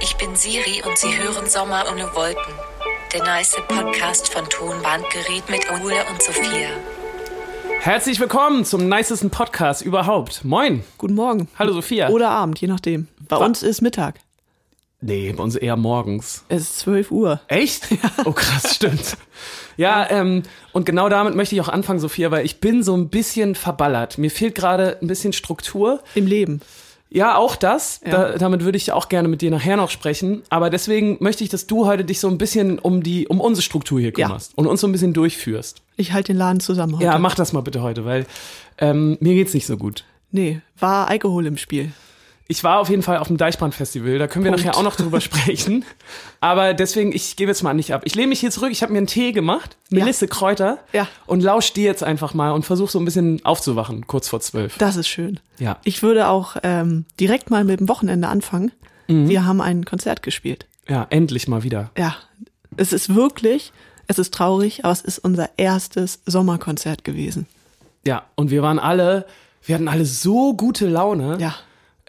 Ich bin Siri und Sie hören Sommer ohne Wolken. Der nice Podcast von Tonbandgerät mit Ole und Sophia. Herzlich willkommen zum nicesten Podcast überhaupt. Moin. Guten Morgen. Hallo Sophia. Oder Abend, je nachdem. Bei Wa- uns ist Mittag. Nee, bei uns eher morgens. Es ist 12 Uhr. Echt? Oh krass, stimmt. Ja, ähm, und genau damit möchte ich auch anfangen, Sophia, weil ich bin so ein bisschen verballert. Mir fehlt gerade ein bisschen Struktur. Im Leben. Ja, auch das. Ja. Da, damit würde ich auch gerne mit dir nachher noch sprechen. Aber deswegen möchte ich, dass du heute dich so ein bisschen um die, um unsere Struktur hier Ja. kümmerst und uns so ein bisschen durchführst. Ich halte den Laden zusammen heute. Ja, mach das mal bitte heute, weil ähm, mir geht's nicht so gut. Nee, war Alkohol im Spiel. Ich war auf jeden Fall auf dem Deichbrand-Festival, da können wir Punkt. nachher auch noch drüber sprechen. Aber deswegen, ich gebe jetzt mal nicht ab. Ich lehne mich hier zurück, ich habe mir einen Tee gemacht, Melisse Kräuter Ja. und lausch dir jetzt einfach mal und versuch so ein bisschen aufzuwachen, kurz vor zwölf. Das ist schön. Ja. Ich würde auch ähm, direkt mal mit dem Wochenende anfangen. Mhm. Wir haben ein Konzert gespielt. Ja, endlich mal wieder. Ja, es ist wirklich, es ist traurig, aber es ist unser erstes Sommerkonzert gewesen. Ja, und wir waren alle, wir hatten alle so gute Laune. Ja,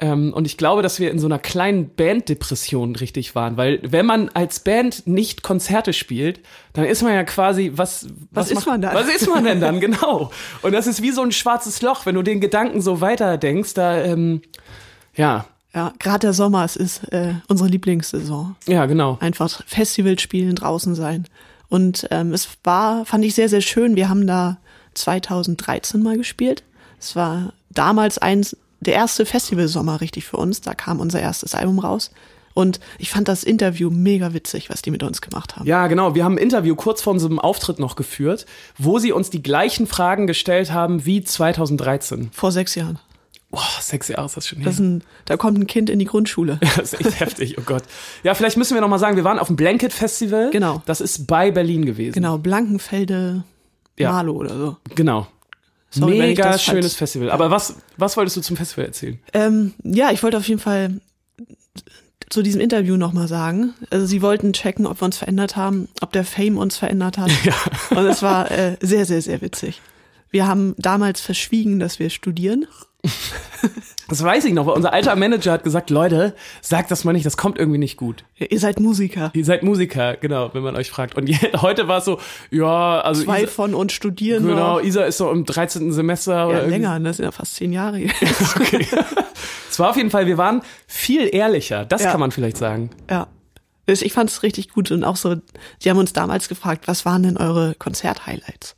Ähm, und ich glaube, dass wir in so einer kleinen Banddepression richtig waren, weil wenn man als Band nicht Konzerte spielt, dann ist man ja quasi, was, Was ist macht- man dann? Was ist man denn dann, genau? Und das ist wie so ein schwarzes Loch, wenn du den Gedanken so weiterdenkst, da, ähm, ja, ja, gerade der Sommer, es ist äh, unsere Lieblingssaison. ja, genau. einfach Festival spielen, draußen sein. Und ähm, es war, fand ich sehr, sehr schön. Wir haben da 2013 mal gespielt. Es war damals eins, der erste Festivalsommer richtig für uns. Da kam unser erstes Album raus. Und ich fand das Interview mega witzig, was die mit uns gemacht haben. Ja, genau. Wir haben ein Interview kurz vor unserem Auftritt noch geführt, wo sie uns die gleichen Fragen gestellt haben wie 2013. Vor sechs Jahren. Boah, sechs Jahre ist das schon. Das ein, da kommt ein Kind in die Grundschule. Das ist echt heftig, oh Gott. Ja, vielleicht müssen wir noch mal sagen, wir waren auf dem Blanket Festival. Genau. Das ist bei Berlin gewesen. Genau, Blankenfelde, Ja. Malo oder so. Genau. Sorry, Mega schönes Festival. Aber was, was wolltest du zum Festival erzählen? Ähm, ja, ich wollte auf jeden Fall zu diesem Interview nochmal sagen. Also sie wollten checken, ob wir uns verändert haben, ob der Fame uns verändert hat. Ja. Und es war äh, sehr, sehr, sehr witzig. Wir haben damals verschwiegen, dass wir studieren. Das weiß ich noch, weil unser alter Manager hat gesagt, Leute, sagt das mal nicht, das kommt irgendwie nicht gut. Ihr seid Musiker. Ihr seid Musiker, genau, wenn man euch fragt. Und heute war es so, ja, also Zwei Isa, von uns studieren genau, noch. Isa ist so im 13. Semester oder Ja, irgendwie- länger, das sind ja fast zehn Jahre. Okay. Es war auf jeden Fall, wir waren viel ehrlicher, das Ja. kann man vielleicht sagen. ja. Ich fand es richtig gut und auch so, die haben uns damals gefragt, was waren denn eure Konzert-Highlights?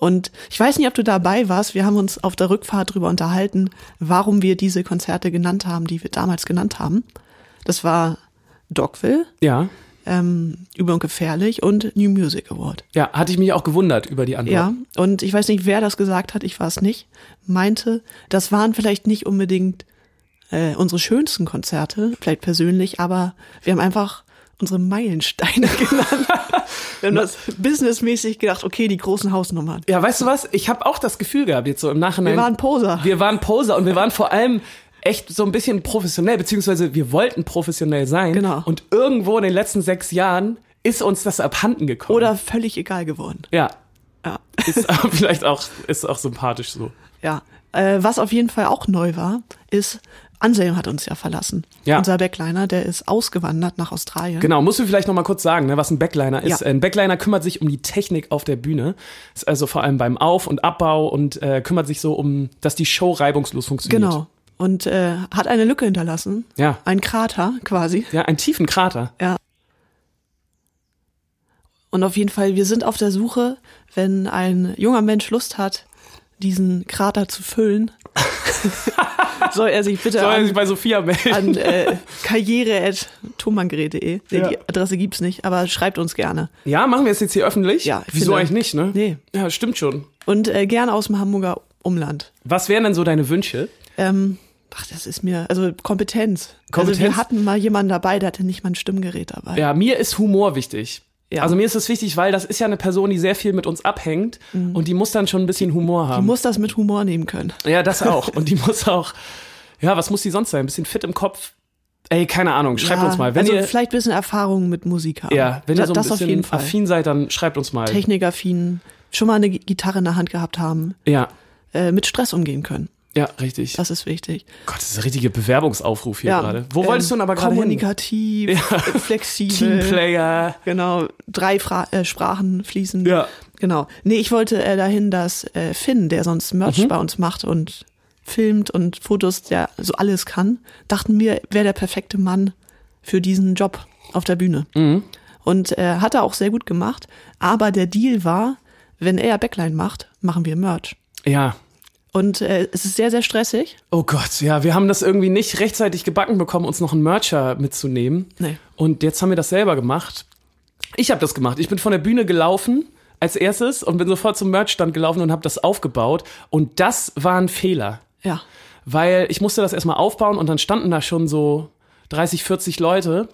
Und ich weiß nicht, ob du dabei warst, wir haben uns auf der Rückfahrt drüber unterhalten, warum wir diese Konzerte genannt haben, die wir damals genannt haben. Das war Dogville, Ja. ähm, Über und Gefährlich und New Music Award. Ja, hatte ich mich auch gewundert über die Antwort. Ja, und ich weiß nicht, wer das gesagt hat, ich war es nicht, meinte, das waren vielleicht nicht unbedingt äh, unsere schönsten Konzerte, vielleicht persönlich, aber wir haben einfach unsere Meilensteine genannt. wir haben das businessmäßig gedacht, okay, die großen Hausnummern. Ja, weißt du was? Ich habe auch das Gefühl gehabt, jetzt so im Nachhinein. Wir waren Poser. Wir waren Poser und wir waren vor allem echt so ein bisschen professionell, beziehungsweise wir wollten professionell sein. Genau. Und irgendwo in den letzten sechs Jahren ist uns das abhanden gekommen. Oder völlig egal geworden. Ja. Ja. Ist vielleicht auch, ist auch sympathisch so. Ja. Äh, was auf jeden Fall auch neu war, ist, Anselm hat uns ja verlassen. Ja. Unser Backliner, der ist ausgewandert nach Australien. Genau, musst du vielleicht noch mal kurz sagen, ne, was ein Backliner ist. Ja. Ein Backliner kümmert sich um die Technik auf der Bühne. Ist also vor allem beim Auf- und Abbau und äh, kümmert sich so um, dass die Show reibungslos funktioniert. Genau. Und äh, hat eine Lücke hinterlassen. Ja. Ein Krater quasi. Ja, einen tiefen Krater. Ja. Und auf jeden Fall, wir sind auf der Suche, wenn ein junger Mensch Lust hat, diesen Krater zu füllen, soll er sich bitte Soll er sich an, bei Sophia melden? an äh, karriere.tumangre.de. Nee, Ja. Die Adresse gibt's nicht, aber schreibt uns gerne. Ja, machen wir es jetzt hier öffentlich? Ja, ich Wieso finde- eigentlich nicht, ne? Nee. Ja, stimmt schon. Und äh, gerne aus dem Hamburger Umland. Was wären denn so deine Wünsche? Ähm, ach, das ist mir, also Kompetenz. Also Kompetenz? wir hatten mal jemanden dabei, der hatte nicht mal ein Stimmgerät dabei. Ja, mir ist Humor wichtig. Ja. Also mir ist es wichtig, weil das ist ja eine Person, die sehr viel mit uns abhängt und die muss dann schon ein bisschen Humor Die haben. muss das mit Humor nehmen können. ja, das auch. Und die muss auch, ja, was muss die sonst sein? Ein bisschen fit im Kopf. Ey, keine Ahnung, schreibt ja, uns mal. Wenn also ihr, vielleicht ein bisschen Erfahrung mit Musik haben. ja, wenn ihr so ein das auf jeden bisschen Fall. affin seid, dann schreibt uns mal. Technikaffin, schon mal eine Gi- Gitarre in der Hand gehabt haben, Ja, äh, mit Stress umgehen können. Ja, richtig. Das ist wichtig. Gott, das ist ein richtiger Bewerbungsaufruf hier Ja, gerade. Wo wolltest du denn aber gerade? Kommunikativ, flexibel. Teamplayer. Genau, drei Fra äh, Sprachen fließen. Ja. Genau. Nee, ich wollte äh, dahin, dass äh, Finn, der sonst Merch Mhm. bei uns macht und filmt und Fotos, der so alles kann, dachten wir, wäre der perfekte Mann für diesen Job auf der Bühne. Mhm. Und äh, hat er auch sehr gut gemacht. Aber der Deal war, wenn er Backline macht, machen wir Merch. Ja. Und äh, es ist sehr, sehr stressig. Oh Gott, ja, wir haben das irgendwie nicht rechtzeitig gebacken bekommen, uns noch einen Mercher mitzunehmen. Nee. Und jetzt haben wir das selber gemacht. Ich habe das gemacht. Ich bin von der Bühne gelaufen als erstes und bin sofort zum Merchstand gelaufen und habe das aufgebaut. Und das war ein Fehler. Ja. weil ich musste das erstmal aufbauen und dann standen da schon so 30, 40 Leute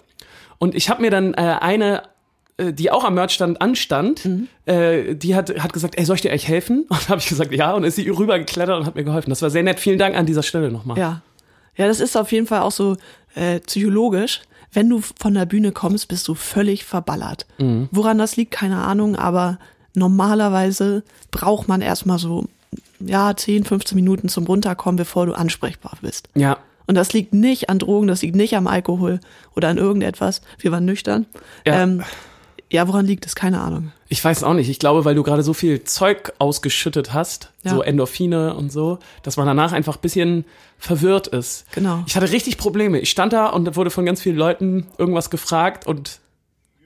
und ich habe mir dann äh, eine die auch am Merchstand anstand, Mhm. äh, die hat, hat gesagt, ey, soll ich dir eigentlich helfen? Und habe ich gesagt, ja, und ist sie rübergeklettert und hat mir geholfen. Das war sehr nett. Vielen Dank an dieser Stelle nochmal. Ja. Ja, das ist auf jeden Fall auch so äh, psychologisch. Wenn du von der Bühne kommst, bist du völlig verballert. Woran das liegt, keine Ahnung, aber normalerweise braucht man erstmal so, ja, 10, 15 Minuten zum Runterkommen, bevor du ansprechbar bist. Ja. Und das liegt nicht an Drogen, das liegt nicht am Alkohol oder an irgendetwas. Wir waren nüchtern. Ja. Ähm, ja, woran liegt es? Keine Ahnung. Ich weiß auch nicht. Ich glaube, weil du gerade so viel Zeug ausgeschüttet hast, Ja. so Endorphine und so, dass man danach einfach ein bisschen verwirrt ist. Genau. Ich hatte richtig Probleme. Ich stand da und wurde von ganz vielen Leuten irgendwas gefragt und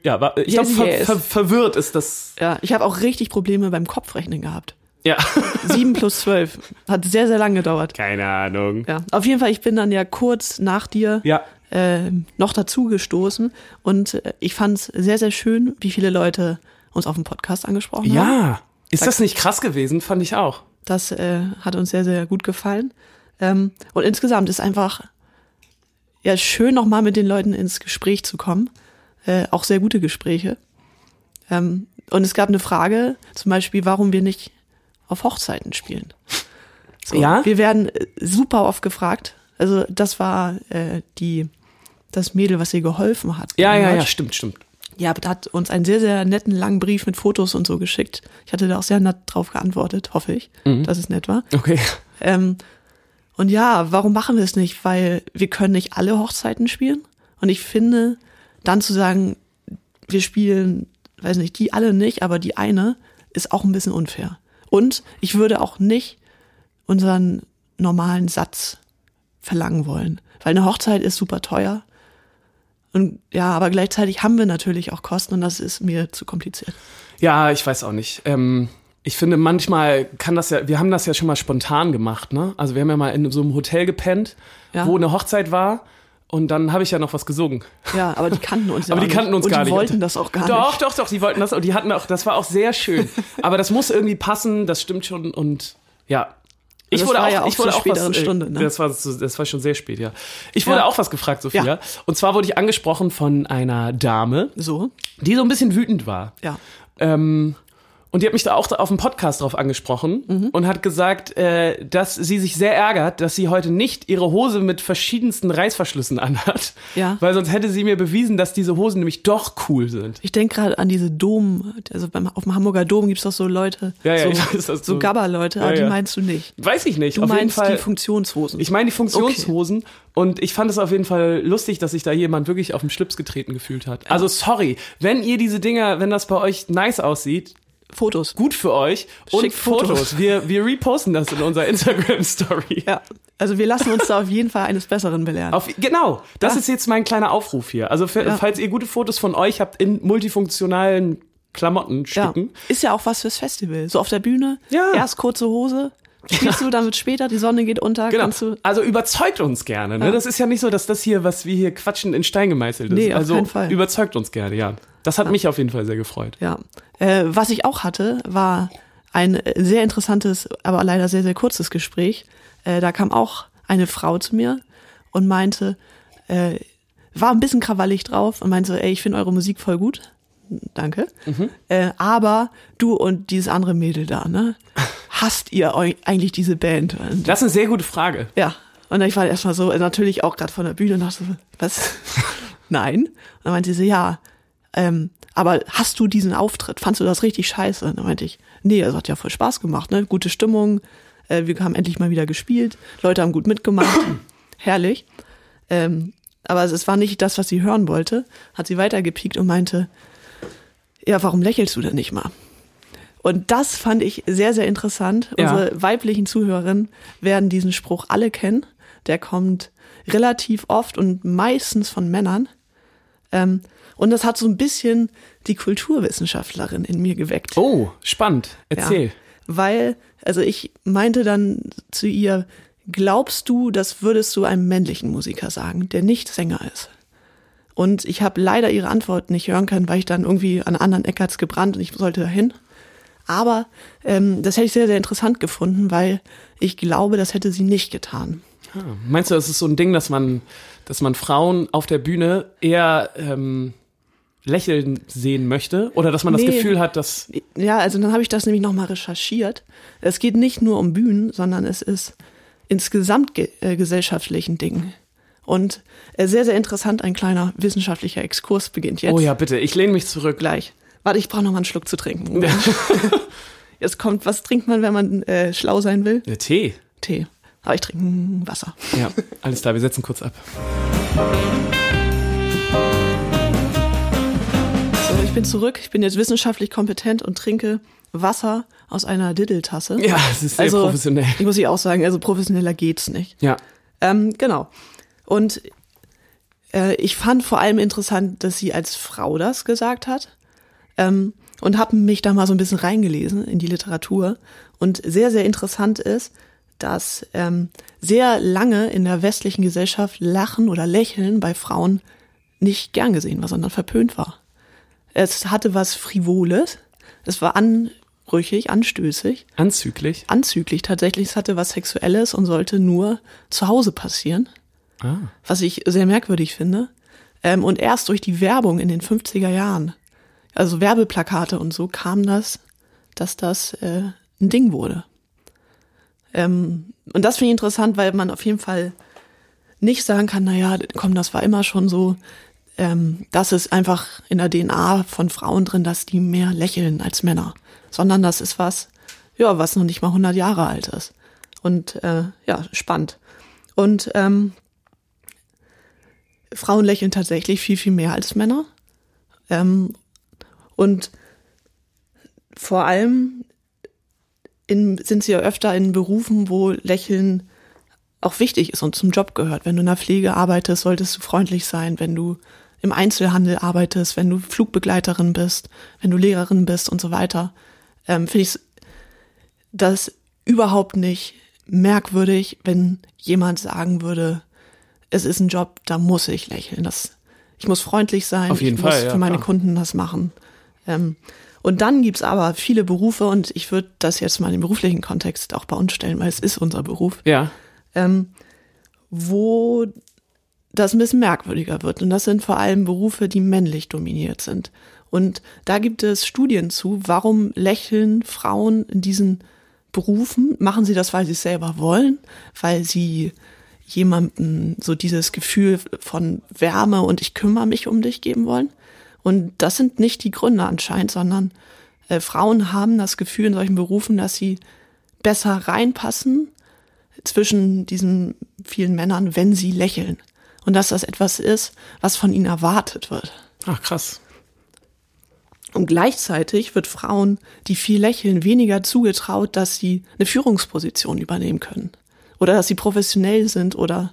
ja, war, ich Yes, glaube, yes. ver verwirrt ist das. Ja, ich habe auch richtig Probleme beim Kopfrechnen gehabt. Ja. Sieben plus zwölf. Hat sehr, sehr lange gedauert. Keine Ahnung. Ja, auf jeden Fall, ich bin dann ja kurz nach dir Ja. Äh, noch dazu gestoßen und ich fand es sehr, sehr schön, wie viele Leute uns auf dem Podcast angesprochen haben. Ja. Ist das nicht krass gewesen? Fand ich auch. Das äh, hat uns sehr, sehr gut gefallen. Ähm, und insgesamt ist einfach ja schön, nochmal mit den Leuten ins Gespräch zu kommen. Äh, auch sehr gute Gespräche. Ähm, und es gab eine Frage, zum Beispiel, warum wir nicht auf Hochzeiten spielen. So, Ja? Wir werden äh, super oft gefragt. Also das war äh, die das Mädel, was ihr geholfen hat. Ja, ja, ja, stimmt, stimmt. Ja, aber hat uns einen sehr, sehr netten langen Brief mit Fotos und so geschickt. Ich hatte da auch sehr nett drauf geantwortet, hoffe ich, dass es nett war. Okay. Ähm, und ja, warum machen wir es nicht? Weil wir können nicht alle Hochzeiten spielen. Und ich finde, dann zu sagen, wir spielen, weiß nicht, die alle nicht, aber die eine, ist auch ein bisschen unfair. Und ich würde auch nicht unseren normalen Satz verlangen wollen. Weil eine Hochzeit ist super teuer. Und ja, aber gleichzeitig haben wir natürlich auch Kosten und das ist mir zu kompliziert. Ja, ich weiß auch nicht. Ähm, ich finde, manchmal kann das ja, wir haben das ja schon mal spontan gemacht, ne? Also wir haben ja mal in so einem Hotel gepennt, Ja. wo eine Hochzeit war. Und dann habe ich ja noch was gesungen. Ja, aber die kannten uns ja Aber auch die kannten nicht. uns und gar die nicht. wollten das auch gar doch, nicht. Doch, doch, die wollten das und die hatten auch, das war auch sehr schön. Aber das muss irgendwie passen, das stimmt schon und ja. Ich wurde auch, ja auch ich wurde auch was, äh, Stunde, ne? Das war, das war schon sehr spät, ja. Ich wurde Ja. auch was gefragt, Sophia. Ja. Und zwar wurde ich angesprochen von einer Dame, So, die so ein bisschen wütend war. ja. Ähm, und die hat mich da auch auf dem Podcast drauf angesprochen Mhm. und hat gesagt, äh, dass sie sich sehr ärgert, dass sie heute nicht ihre Hose mit verschiedensten Reißverschlüssen anhat. Ja. Weil sonst hätte sie mir bewiesen, dass diese Hosen nämlich doch cool sind. Ich denke gerade an diese Dom, also beim, auf dem Hamburger Dom gibt's doch so Leute, Ja, ja, so, weiß, so so- Gabber-Leute, aber Ja, die ja. meinst du nicht. Weiß ich nicht. Du auf jeden meinst Fall. die Funktionshosen. ich meine die Funktionshosen und ich fand es auf jeden Fall lustig, dass sich da jemand wirklich auf den Schlips getreten gefühlt hat. Also sorry, wenn ihr diese Dinger, wenn das bei euch nice aussieht, Fotos. gut für euch und Schickt Fotos. Fotos. Wir, wir reposten das in unserer Instagram Story. Ja, also wir lassen uns da auf jeden Fall eines Besseren belehren. Auf, genau, das Ja. ist jetzt mein kleiner Aufruf hier. Also für, Ja. falls ihr gute Fotos von euch habt in multifunktionalen ja. Klamottenstücken. Ist ja auch was fürs Festival. So auf der Bühne, Ja. erst kurze Hose, spielst du, wird später, die Sonne geht unter, Genau. Also überzeugt uns gerne. Ne? Ja. Das ist ja nicht so, dass das hier, was wir hier quatschen, in Stein gemeißelt ist. Nee, auf also keinen Fall. überzeugt uns gerne, ja. Das hat mich auf jeden Fall sehr gefreut. Ja. Äh, was ich auch hatte, war ein äh, sehr interessantes, aber leider sehr, sehr kurzes Gespräch. Äh, da kam auch eine Frau zu mir und meinte, äh, war ein bisschen krawallig drauf und meinte, ey, ich finde eure Musik voll gut. Danke. Äh, aber du und dieses andere Mädel da, ne? Hasst ihr eigentlich diese Band? Und, Das ist eine sehr gute Frage. ja. Und ich war erstmal so, natürlich auch gerade von der Bühne und dachte so, was? Nein. Und dann meinte sie, ja, ähm, aber hast du diesen Auftritt? Fandst du das richtig scheiße? Und dann meinte ich, nee, es hat ja voll Spaß gemacht, ne? Gute Stimmung, Äh, wir haben endlich mal wieder gespielt. Leute haben gut mitgemacht. Herrlich. Ähm, aber es war nicht das, was sie hören wollte. Hat sie weitergepiekt und meinte, ja, warum lächelst du denn nicht mal? Und das fand ich sehr, sehr interessant. Ja. Unsere weiblichen Zuhörerinnen werden diesen Spruch alle kennen. Der kommt relativ oft und meistens von Männern. Ähm, und das hat so ein bisschen die Kulturwissenschaftlerin in mir geweckt. Oh, spannend. Erzähl. Ja, weil, also ich meinte dann zu ihr, glaubst du, das würdest du einem männlichen Musiker sagen, der nicht Sänger ist? Und ich habe leider ihre Antwort nicht hören können, weil ich dann irgendwie an anderen Eck hat's gebrannt und ich sollte dahin. Aber ähm, das hätte ich sehr, sehr interessant gefunden, weil ich glaube, das hätte sie nicht getan. Ah, Meinst du, das ist so ein Ding, dass man, dass man Frauen auf der Bühne eher ähm, lächeln sehen möchte? Oder dass man das Nee. Gefühl hat, dass. Ja, also dann habe ich das nämlich nochmal recherchiert. Es geht nicht nur um Bühnen, sondern es ist insgesamt ge äh, gesellschaftlichen Dingen. Und äh, sehr, sehr interessant, ein kleiner wissenschaftlicher Exkurs beginnt jetzt. Oh ja, bitte, ich lehne mich zurück. Gleich. Warte, ich brauche noch mal einen Schluck zu trinken. Jetzt kommt, was trinkt man, wenn man äh, schlau sein will? Der Tee. Tee. Aber ich trinke mm, Wasser. Ja, alles klar, wir setzen kurz ab. So, ich bin zurück. Ich bin jetzt wissenschaftlich kompetent und trinke Wasser aus einer Diddeltasse. Ja, es ist sehr also, professionell. Muss ich auch sagen, also professioneller geht's nicht. Ja. Ähm, genau. Und äh, ich fand vor allem interessant, dass sie als Frau das gesagt hat. Ähm, und habe mich da mal so ein bisschen reingelesen in die Literatur. Und sehr, sehr interessant ist, dass ähm, sehr lange in der westlichen Gesellschaft Lachen oder Lächeln bei Frauen nicht gern gesehen war, sondern verpönt war. Es hatte was Frivoles, es war anrüchig, anstößig, Anzüglich. anzüglich tatsächlich, es hatte was Sexuelles und sollte nur zu Hause passieren Ah. was ich sehr merkwürdig finde. Ähm, und erst durch die Werbung in den 50er Jahren, also Werbeplakate und so, kam das, dass das äh, ein Ding wurde. Ähm, und das finde ich interessant, weil man auf jeden Fall nicht sagen kann, naja, komm, das war immer schon so. Ähm, das ist einfach in der DNA von Frauen drin, dass die mehr lächeln als Männer. Sondern das ist was, ja, was noch nicht mal 100 Jahre alt ist. Und äh, ja, spannend. Und ähm, Frauen lächeln tatsächlich viel, viel mehr als Männer. Ähm, und vor allem in, sind sie ja öfter in Berufen, wo Lächeln auch wichtig ist und zum Job gehört. Wenn du in der Pflege arbeitest, solltest du freundlich sein. Wenn du im Einzelhandel arbeitest, wenn du Flugbegleiterin bist, wenn du Lehrerin bist und so weiter, ähm, finde ich das überhaupt nicht merkwürdig, wenn jemand sagen würde, es ist ein Job, da muss ich lächeln. Das, ich muss freundlich sein. Auf jeden ich Fall, muss ja, für meine klar. Kunden das machen. Ähm, und dann gibt's aber viele Berufe und ich würde das jetzt mal den beruflichen Kontext auch bei uns stellen, weil es ist unser Beruf, Ja. ähm, wo das ein bisschen merkwürdiger wird. Und das sind vor allem Berufe, die männlich dominiert sind. Und da gibt es Studien zu, warum lächeln Frauen in diesen Berufen? Machen sie das, weil sie es selber wollen? Weil sie jemandem so dieses Gefühl von Wärme und ich kümmere mich um dich geben wollen? Und das sind nicht die Gründe anscheinend, sondern äh, Frauen haben das Gefühl in solchen Berufen, dass sie besser reinpassen zwischen diesen vielen Männern, wenn sie lächeln. Und dass das etwas ist, was von ihnen erwartet wird. Ach, krass. Und gleichzeitig wird Frauen, die viel lächeln, weniger zugetraut, dass sie eine Führungsposition übernehmen können. Oder dass sie professionell sind oder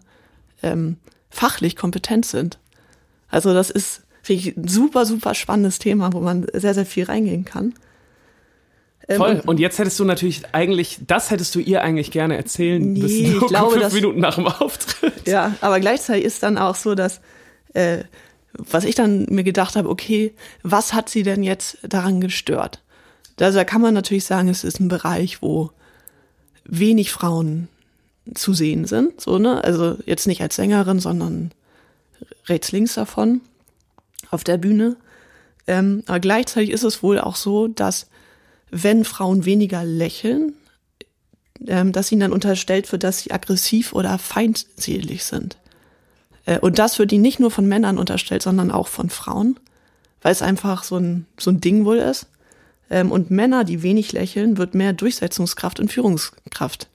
ähm, fachlich kompetent sind. Also das ist, finde ich, ein super, super spannendes Thema, wo man sehr, sehr viel reingehen kann. Ähm, Voll. Und jetzt hättest du natürlich eigentlich, das hättest du ihr eigentlich gerne erzählen Nee, müssen. ich glaube, fünf das- Minuten nach dem Auftritt. Ja, aber gleichzeitig ist dann auch so, dass äh, was ich dann mir gedacht habe, okay, was hat sie denn jetzt daran gestört? Also da kann man natürlich sagen, es ist ein Bereich, wo wenig Frauen zu sehen sind, so ne, also jetzt nicht als Sängerin, sondern rechts links davon auf der Bühne. Ähm, aber gleichzeitig ist es wohl auch so, dass wenn Frauen weniger lächeln, ähm, dass ihnen dann unterstellt wird, dass sie aggressiv oder feindselig sind. Äh, und das wird ihnen nicht nur von Männern unterstellt, sondern auch von Frauen, weil es einfach so ein, so ein Ding wohl ist. Ähm, und Männer, die wenig lächeln, wird mehr Durchsetzungskraft und Führungskraft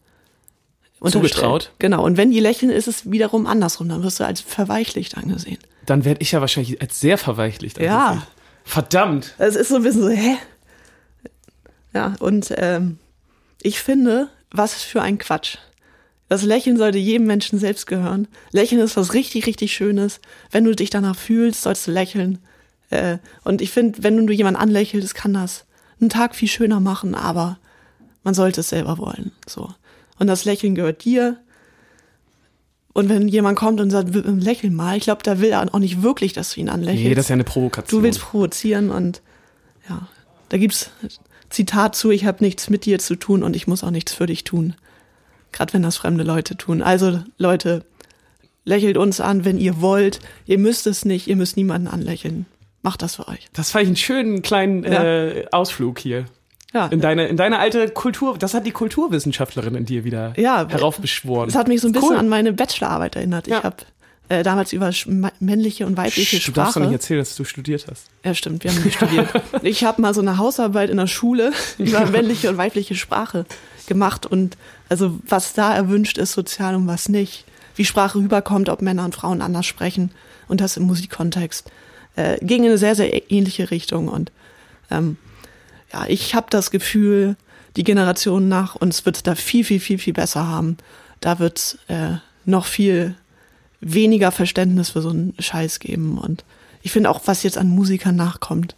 Zugetraut? Genau. Und wenn die lächeln, ist es wiederum andersrum. Dann wirst du als verweichlicht angesehen. Dann werde ich ja wahrscheinlich als sehr verweichlicht. Ja. angesehen. Verdammt. Es ist so ein bisschen so, hä? Ja, und ähm, ich finde, was für ein Quatsch. Das Lächeln sollte jedem Menschen selbst gehören. Lächeln ist was richtig, richtig Schönes. Wenn du dich danach fühlst, sollst du lächeln. Äh, und ich finde, wenn du jemanden anlächelst, kann das einen Tag viel schöner machen, aber man sollte es selber wollen. So. Und das Lächeln gehört dir. Und wenn jemand kommt und sagt, lächel mal, ich glaube, da will er auch nicht wirklich, dass du ihn anlächelst. Nee, das ist ja eine Provokation. Du willst provozieren und ja, da gibt's Zitat zu, ich habe nichts mit dir zu tun und ich muss auch nichts für dich tun. Gerade wenn das fremde Leute tun. Also Leute, lächelt uns an, wenn ihr wollt. Ihr müsst es nicht, ihr müsst niemanden anlächeln. Macht das für euch. Das fand ich einen schönen kleinen Ja. äh, Ausflug hier. Ja, In deine, in deine alte Kultur, das hat die Kulturwissenschaftlerin in dir wieder Ja, heraufbeschworen. das hat mich so ein bisschen Cool. an meine Bachelorarbeit erinnert. Ja. Ich habe äh, damals über männliche und weibliche Psst, Du darfst doch Sprache. nicht erzählen, dass du studiert hast. Ja, stimmt, wir haben nicht studiert. Ich habe mal so eine Hausarbeit in der Schule über männliche und weibliche Sprache gemacht und also was da erwünscht ist sozial und was nicht. Wie Sprache rüberkommt, ob Männer und Frauen anders sprechen und das im Musikkontext. Äh, ging in eine sehr, sehr ähnliche Richtung und ähm, ja, ich habe das Gefühl, die Generation nach uns wird da viel, viel, viel, viel besser haben. Da wird äh, noch viel weniger Verständnis für so einen Scheiß geben. Und ich finde auch, was jetzt an Musikern nachkommt,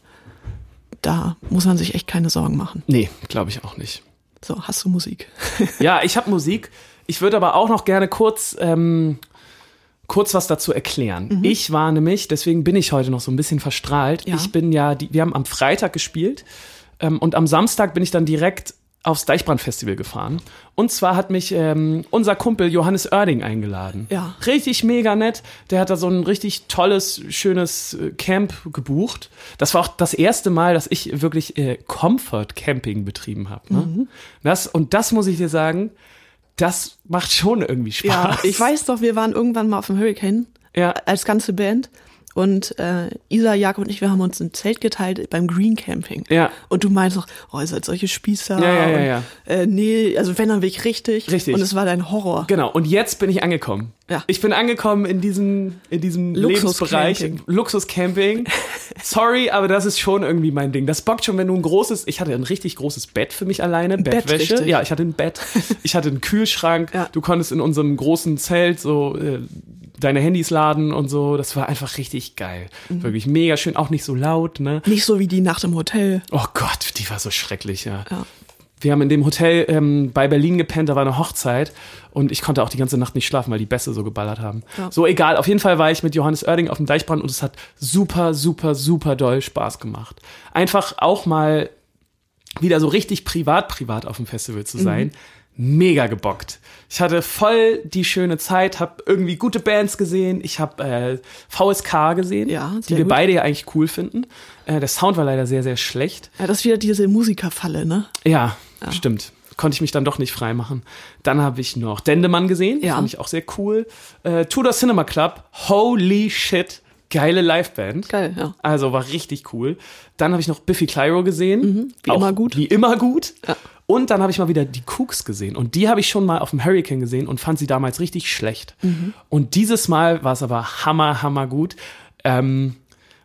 da muss man sich echt keine Sorgen machen. Nee, glaube ich auch nicht. So, hast du Musik? Ja, ich habe Musik. Ich würde aber auch noch gerne kurz, ähm, kurz was dazu erklären. Ich war nämlich, deswegen bin ich heute noch so ein bisschen verstrahlt. Ja. Ich bin ja, die, wir haben am Freitag gespielt ähm, und am Samstag bin ich dann direkt aufs Deichbrand-Festival gefahren. Und zwar hat mich ähm, unser Kumpel Johannes Oerding eingeladen. Ja. Richtig mega nett. Der hat da so ein richtig tolles, schönes äh, Camp gebucht. Das war auch das erste Mal, dass ich wirklich äh, Comfort Camping betrieben habe. Ne? Das, und das muss ich dir sagen, das macht schon irgendwie Spaß. Ja, ich weiß doch, wir waren irgendwann mal auf dem Hurricane Ja. als ganze Band. Und äh, Isa, Jakob und ich, wir haben uns ein Zelt geteilt beim Green Camping. Ja. Und du meinst doch, oh, ihr seid solche Spießer. Ja, ja, ja, und, ja. Äh, nee, also wenn, dann will ich richtig. Richtig. Und es war dein Horror. Genau, und jetzt bin ich angekommen. Ja. Ich bin angekommen in diesem, in diesem Luxus-Camping. Lebensbereich. Luxuscamping. Sorry, aber das ist schon irgendwie mein Ding. Das bockt schon, wenn du ein großes, ich hatte ein richtig großes Bett für mich alleine, Bett, Bettwäsche. richtig. ja, ich hatte ein Bett. Ich hatte einen Kühlschrank. Ja. Du konntest in unserem großen Zelt so äh, deine Handys laden und so. Das war einfach richtig geil. Mhm. Wirklich mega schön, auch nicht so laut, ne? Nicht so wie die Nacht im Hotel. Oh Gott, die war so schrecklich, ja. Ja. Wir haben in dem Hotel ähm, bei Berlin gepennt, da war eine Hochzeit und ich konnte auch die ganze Nacht nicht schlafen, weil die Bässe so geballert haben. Ja. So egal, auf jeden Fall war ich mit Johannes Oerding auf dem Deichbrand und es hat super, super, super doll Spaß gemacht. Einfach auch mal wieder so richtig privat, privat auf dem Festival zu sein. Mega gebockt. Ich hatte voll die schöne Zeit, habe irgendwie gute Bands gesehen. Ich habe äh, VSK gesehen, Ja, die wir gut. beide ja eigentlich cool finden. Äh, der Sound war leider sehr, sehr schlecht. Ja, das ist wieder diese Musikerfalle, ne? Ja, stimmt. Konnte ich mich dann doch nicht frei machen. Dann habe ich noch Dendemann gesehen, Ja. fand ich auch sehr cool. Äh, Tudor Cinema Club, holy shit, geile Liveband. Geil, ja. Also war richtig cool. Dann habe ich noch Biffy Clyro gesehen. Mhm, wie immer gut. Wie immer gut. Ja. Und dann habe ich mal wieder die Cooks gesehen. Und die habe ich schon mal auf dem Hurricane gesehen und fand sie damals richtig schlecht. Mhm. Und dieses Mal war es aber hammer, hammer gut. Ähm,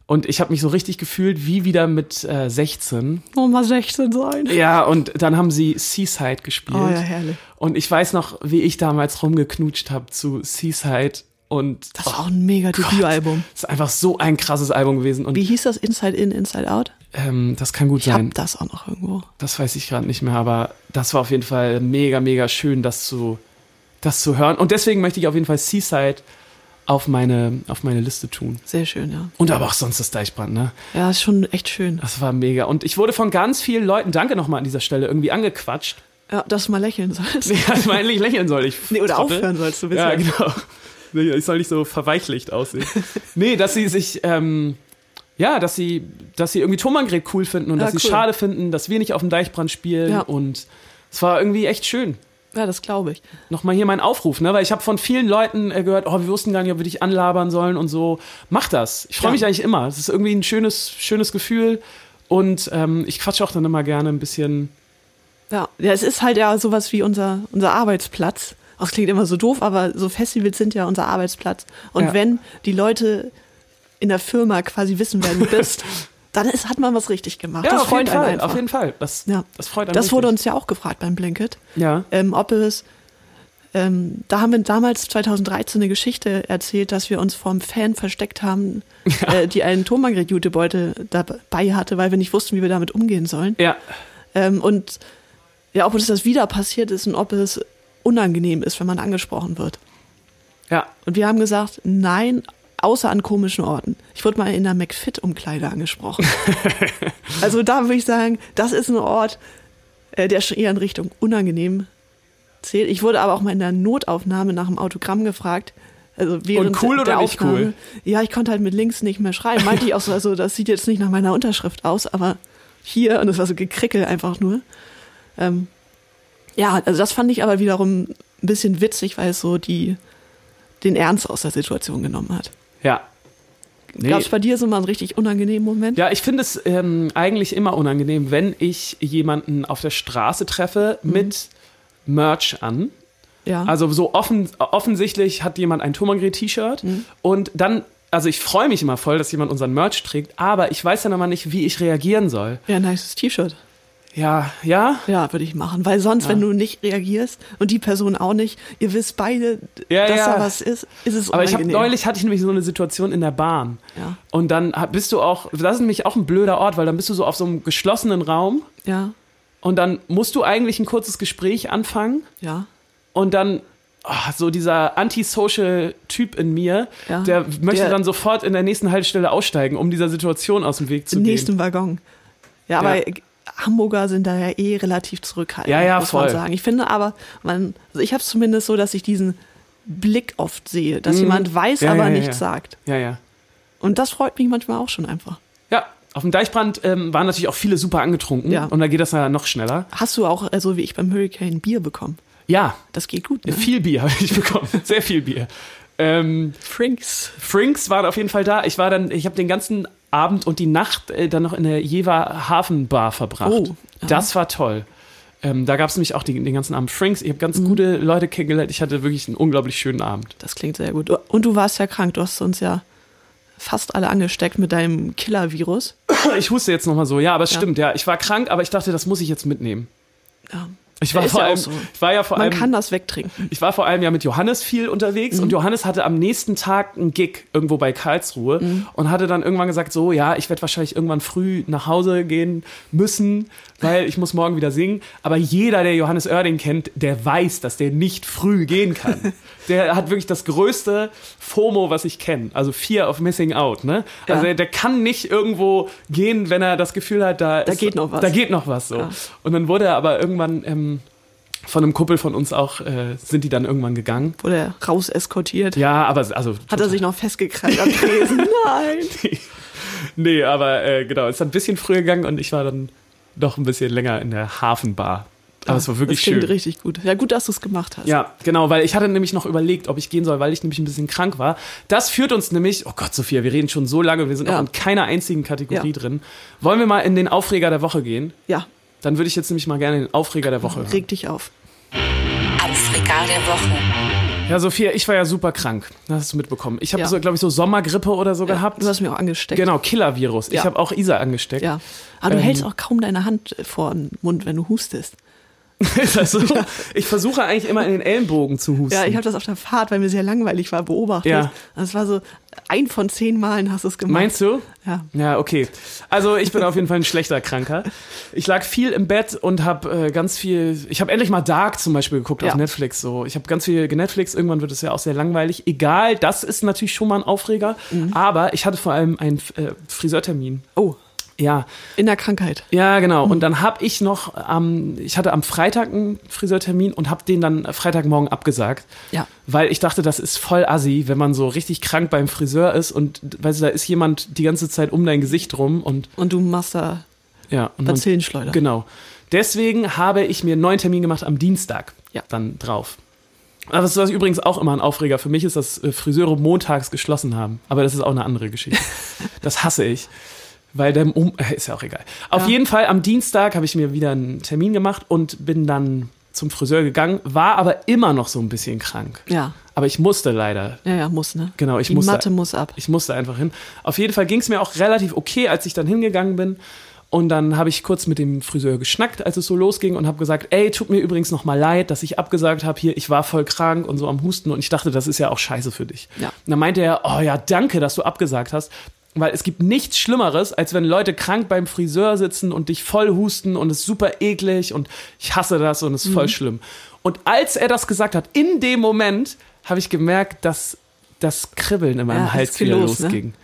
und ich habe mich so richtig gefühlt wie wieder mit äh, 16. Oh, mal 16 sein. Ja, und dann haben sie Seaside gespielt. Oh ja, herrlich. Und ich weiß noch, wie ich damals rumgeknutscht habe zu Seaside. Und Das war auch ein mega Debütalbum. das ist einfach so ein krasses Album gewesen. Und Wie hieß das? Inside In, Inside Out? Ähm, das kann gut Ich sein. das auch noch irgendwo. Das weiß ich gerade nicht mehr, aber das war auf jeden Fall mega, mega schön, das zu, das zu hören. Und deswegen möchte ich auf jeden Fall Seaside auf meine, auf meine Liste tun. Sehr schön, ja. Und aber auch sonst das Deichbrand, ne? Ja, ist schon echt schön. Das war mega. Und ich wurde von ganz vielen Leuten, danke nochmal an dieser Stelle, irgendwie angequatscht. Ja, dass du mal lächeln sollst. Ja, dass man endlich lächeln soll. Ich Nee, oder Trottel. aufhören sollst du bitte. Ja, genau. Nee, Ich soll nicht so verweichlicht aussehen. nee, dass sie sich, ähm, ja, dass sie, dass sie irgendwie Thomann-Gret cool finden und Ja, dass sie cool. schade finden, dass wir nicht auf dem Deichbrand spielen. Ja. Und es war irgendwie echt schön. Ja, das glaube ich. Nochmal hier mein Aufruf, ne? Weil ich habe von vielen Leuten äh, gehört, oh, wir wussten gar nicht, ob wir dich anlabern sollen und so. Mach das. Ich freue Ja. mich eigentlich immer. Es ist irgendwie ein schönes, schönes Gefühl. Und ähm, ich quatsche auch dann immer gerne ein bisschen. Ja. ja, es ist halt ja sowas wie unser, unser Arbeitsplatz. das klingt immer so doof, aber so Festivals sind ja unser Arbeitsplatz. Und Ja. wenn die Leute in der Firma quasi wissen, wer du bist, dann ist, hat man was richtig gemacht. Ja, das auf freut jeden Fall. Auf jeden Fall. Das, Ja. das freut einen Das wurde wirklich. uns ja auch gefragt beim Blanket. Ja. Ähm, ob es, ähm, da haben wir damals 2013 eine Geschichte erzählt, dass wir uns vom Fan versteckt haben, äh, die einen Tonmagret-Jutebeutel dabei hatte, weil wir nicht wussten, wie wir damit umgehen sollen. Ja. Ähm, und ja, ob uns das wieder passiert ist und ob es unangenehm ist, wenn man angesprochen wird. Ja. Und wir haben gesagt, nein, außer an komischen Orten. Ich wurde mal in der McFit-Umkleide angesprochen. also da würde ich sagen, das ist ein Ort, äh, der schon eher in Richtung unangenehm zählt. Ich wurde aber auch mal in der Notaufnahme nach dem Autogramm gefragt. Also während cool der oder nicht Aufnahme. cool? Ja, ich konnte halt mit links nicht mehr schreiben. Meinte ich auch so, also das sieht jetzt nicht nach meiner Unterschrift aus, aber hier, und das war so gekrickel einfach nur. Ähm, ja, also das fand ich aber wiederum ein bisschen witzig, weil es so die, den Ernst aus der Situation genommen hat. Ja. Nee. Gab es bei dir so mal einen richtig unangenehmen Moment? Ja, ich finde es ähm, eigentlich immer unangenehm, wenn ich jemanden auf der Straße treffe mit Merch an. Ja. Also so offen, offensichtlich hat jemand ein Tomagret-T-Shirt Mhm. und dann, also ich freue mich immer voll, dass jemand unseren Merch trägt, aber ich weiß dann immer nicht, wie ich reagieren soll. ja, nice T-Shirt. Ja, ja, Ja, würde ich machen. Weil sonst, wenn du nicht reagierst und die Person auch nicht, ihr wisst beide, Ja, dass ja. da was ist, ist es aber ich habe neulich hatte ich nämlich so eine Situation in der Bahn. Ja. Und dann bist du auch, das ist nämlich auch ein blöder Ort, weil dann bist du so auf so einem geschlossenen Raum Ja, und dann musst du eigentlich ein kurzes Gespräch anfangen ja. und dann ah, so dieser antisocial Typ in mir, Ja. der möchte Der- dann sofort in der nächsten Haltestelle aussteigen, um dieser Situation aus dem Weg zu Im gehen. nächsten Waggon. Ja, aber Hamburger sind da ja eh relativ zurückhaltend, Ja, ja, muss man voll. sagen. Ich finde aber, man, also ich habe es zumindest so, dass ich diesen Blick oft sehe, dass jemand weiß, Mhm. Ja, aber ja, nichts sagt. Ja, ja. Und das freut mich manchmal auch schon einfach. Ja, auf dem Deichbrand ähm, waren natürlich auch viele super angetrunken Ja. und da geht das ja noch schneller. Hast du auch, so wie ich beim Hurricane, Bier bekommen? Ja, Das geht gut, ne? viel Bier habe ich bekommen, sehr viel Bier. Ähm, Frinks. Frinks waren auf jeden Fall da. Ich war dann, ich habe den ganzen Abend und die Nacht äh, dann noch in der Jever Hafenbar verbracht. Oh. Das war toll. Ähm, da gab es nämlich auch die, den ganzen Abend Frinks. Ich habe Mhm. ganz gute Leute kennengelernt. Ich hatte wirklich einen unglaublich schönen Abend. Das klingt sehr gut. Und du warst ja krank. Du hast uns ja fast alle angesteckt mit deinem Killer-Virus. Ich huste jetzt nochmal so. Ja, aber es Ja. stimmt. Ja, ich war krank, aber ich dachte, das muss ich jetzt mitnehmen. Ja. Ich war vor ja allem, so. ich war ja vor Man allem, kann das wegtrinken. ich war vor allem ja mit Johannes viel unterwegs Mhm. und Johannes hatte am nächsten Tag einen Gig irgendwo bei Karlsruhe Mhm. und hatte dann irgendwann gesagt, so, ja, ich werde wahrscheinlich irgendwann früh nach Hause gehen müssen, weil ich muss morgen wieder singen. Aber jeder, der Johannes Oerding kennt, der weiß, dass der nicht früh gehen kann. der hat wirklich das größte FOMO, was ich kenne. Also Fear of Missing Out, ne? Ja. Also der, der kann nicht irgendwo gehen, wenn er das Gefühl hat, da, Da ist, geht noch was. Da geht noch was so. Ja. Und dann wurde er aber irgendwann ähm, von einem Kumpel von uns auch, äh, sind die dann irgendwann gegangen. Wurde er raus eskortiert. Ja, aber also. Hat er sich noch festgekrallt am Tresen? Nein. Nee, aber äh, genau, ist dann ein bisschen früher gegangen und ich war dann doch ein bisschen länger in der Hafenbar. Aber es war wirklich das klingt schön. richtig gut. Ja, gut, dass du es gemacht hast. Ja, genau, weil ich hatte nämlich noch überlegt, ob ich gehen soll, weil ich nämlich ein bisschen krank war. Das führt uns nämlich, oh Gott, Sophia, wir reden schon so lange, wir sind Ja. auch in keiner einzigen Kategorie Ja. drin. Wollen wir mal in den Aufreger der Woche gehen? Ja, Dann würde ich jetzt nämlich mal gerne den Aufreger der Woche hören. reg dich auf. Aufreger der Woche. Ja, Sophia, ich war ja super krank. Das hast du mitbekommen. Ich habe Ja. so, glaube ich, so Sommergrippe oder so gehabt. Du hast mir auch angesteckt. Genau, Killer-Virus. Ich Ja. habe auch Isa angesteckt. Ja. Aber du Ähm, hältst auch kaum deine Hand vor den Mund, wenn du hustest. Ist das so? Ich versuche eigentlich immer in den Ellenbogen zu husten. Ja, ich habe das auf der Fahrt, weil mir sehr langweilig war, beobachtet. Ja. Das war so, ein von zehn Malen hast du es gemacht. Meinst du? Ja. Ja, okay. Also ich bin auf jeden Fall ein schlechter Kranker. Ich lag viel im Bett und habe äh, ganz viel. Ich habe endlich mal Dark zum Beispiel geguckt Ja. auf Netflix. So, ich habe ganz viel genetflix. Irgendwann wird es ja auch sehr langweilig. Egal, das ist natürlich schon mal ein Aufreger. Mhm. Aber ich hatte vor allem einen äh, Friseurtermin. Oh, Ja, in der Krankheit. ja, genau. Und dann habe ich noch am, ich hatte am Freitag einen Friseurtermin und habe den dann Freitagmorgen abgesagt. Ja. Weil ich dachte, das ist voll assi, wenn man so richtig krank beim Friseur ist und weißt du, da ist jemand die ganze Zeit um dein Gesicht rum und Und du machst da ja. Und Bazillenschleuder. genau. Deswegen habe ich mir einen neuen Termin gemacht am Dienstag. Ja. Dann drauf. Aber das ist übrigens auch immer ein Aufreger für mich, ist, dass äh, Friseure montags geschlossen haben. Aber das ist auch eine andere Geschichte. das hasse ich. Weil der um, äh, ist ja auch egal. Auf Ja. jeden Fall am Dienstag habe ich mir wieder einen Termin gemacht und bin dann zum Friseur gegangen, war aber immer noch so ein bisschen krank. Ja. Aber ich musste leider. Ja, ja, muss, ne? Genau, ich Die musste. Matte muss ab. Ich musste einfach hin. Auf jeden Fall ging es mir auch relativ okay, als ich dann hingegangen bin. Und dann habe ich kurz mit dem Friseur geschnackt, als es so losging und habe gesagt, ey, tut mir übrigens noch mal leid, dass ich abgesagt habe hier, ich war voll krank und so am Husten und ich dachte, das ist ja auch scheiße für dich. Ja. Und dann meinte er, oh ja, danke, dass du abgesagt hast, weil es gibt nichts Schlimmeres, als wenn Leute krank beim Friseur sitzen und dich voll husten und es ist super eklig und ich hasse das und es ist voll schlimm. Und als er das gesagt hat, in dem Moment habe ich gemerkt, dass das Kribbeln in meinem Ja, Hals wieder los, ne? losging.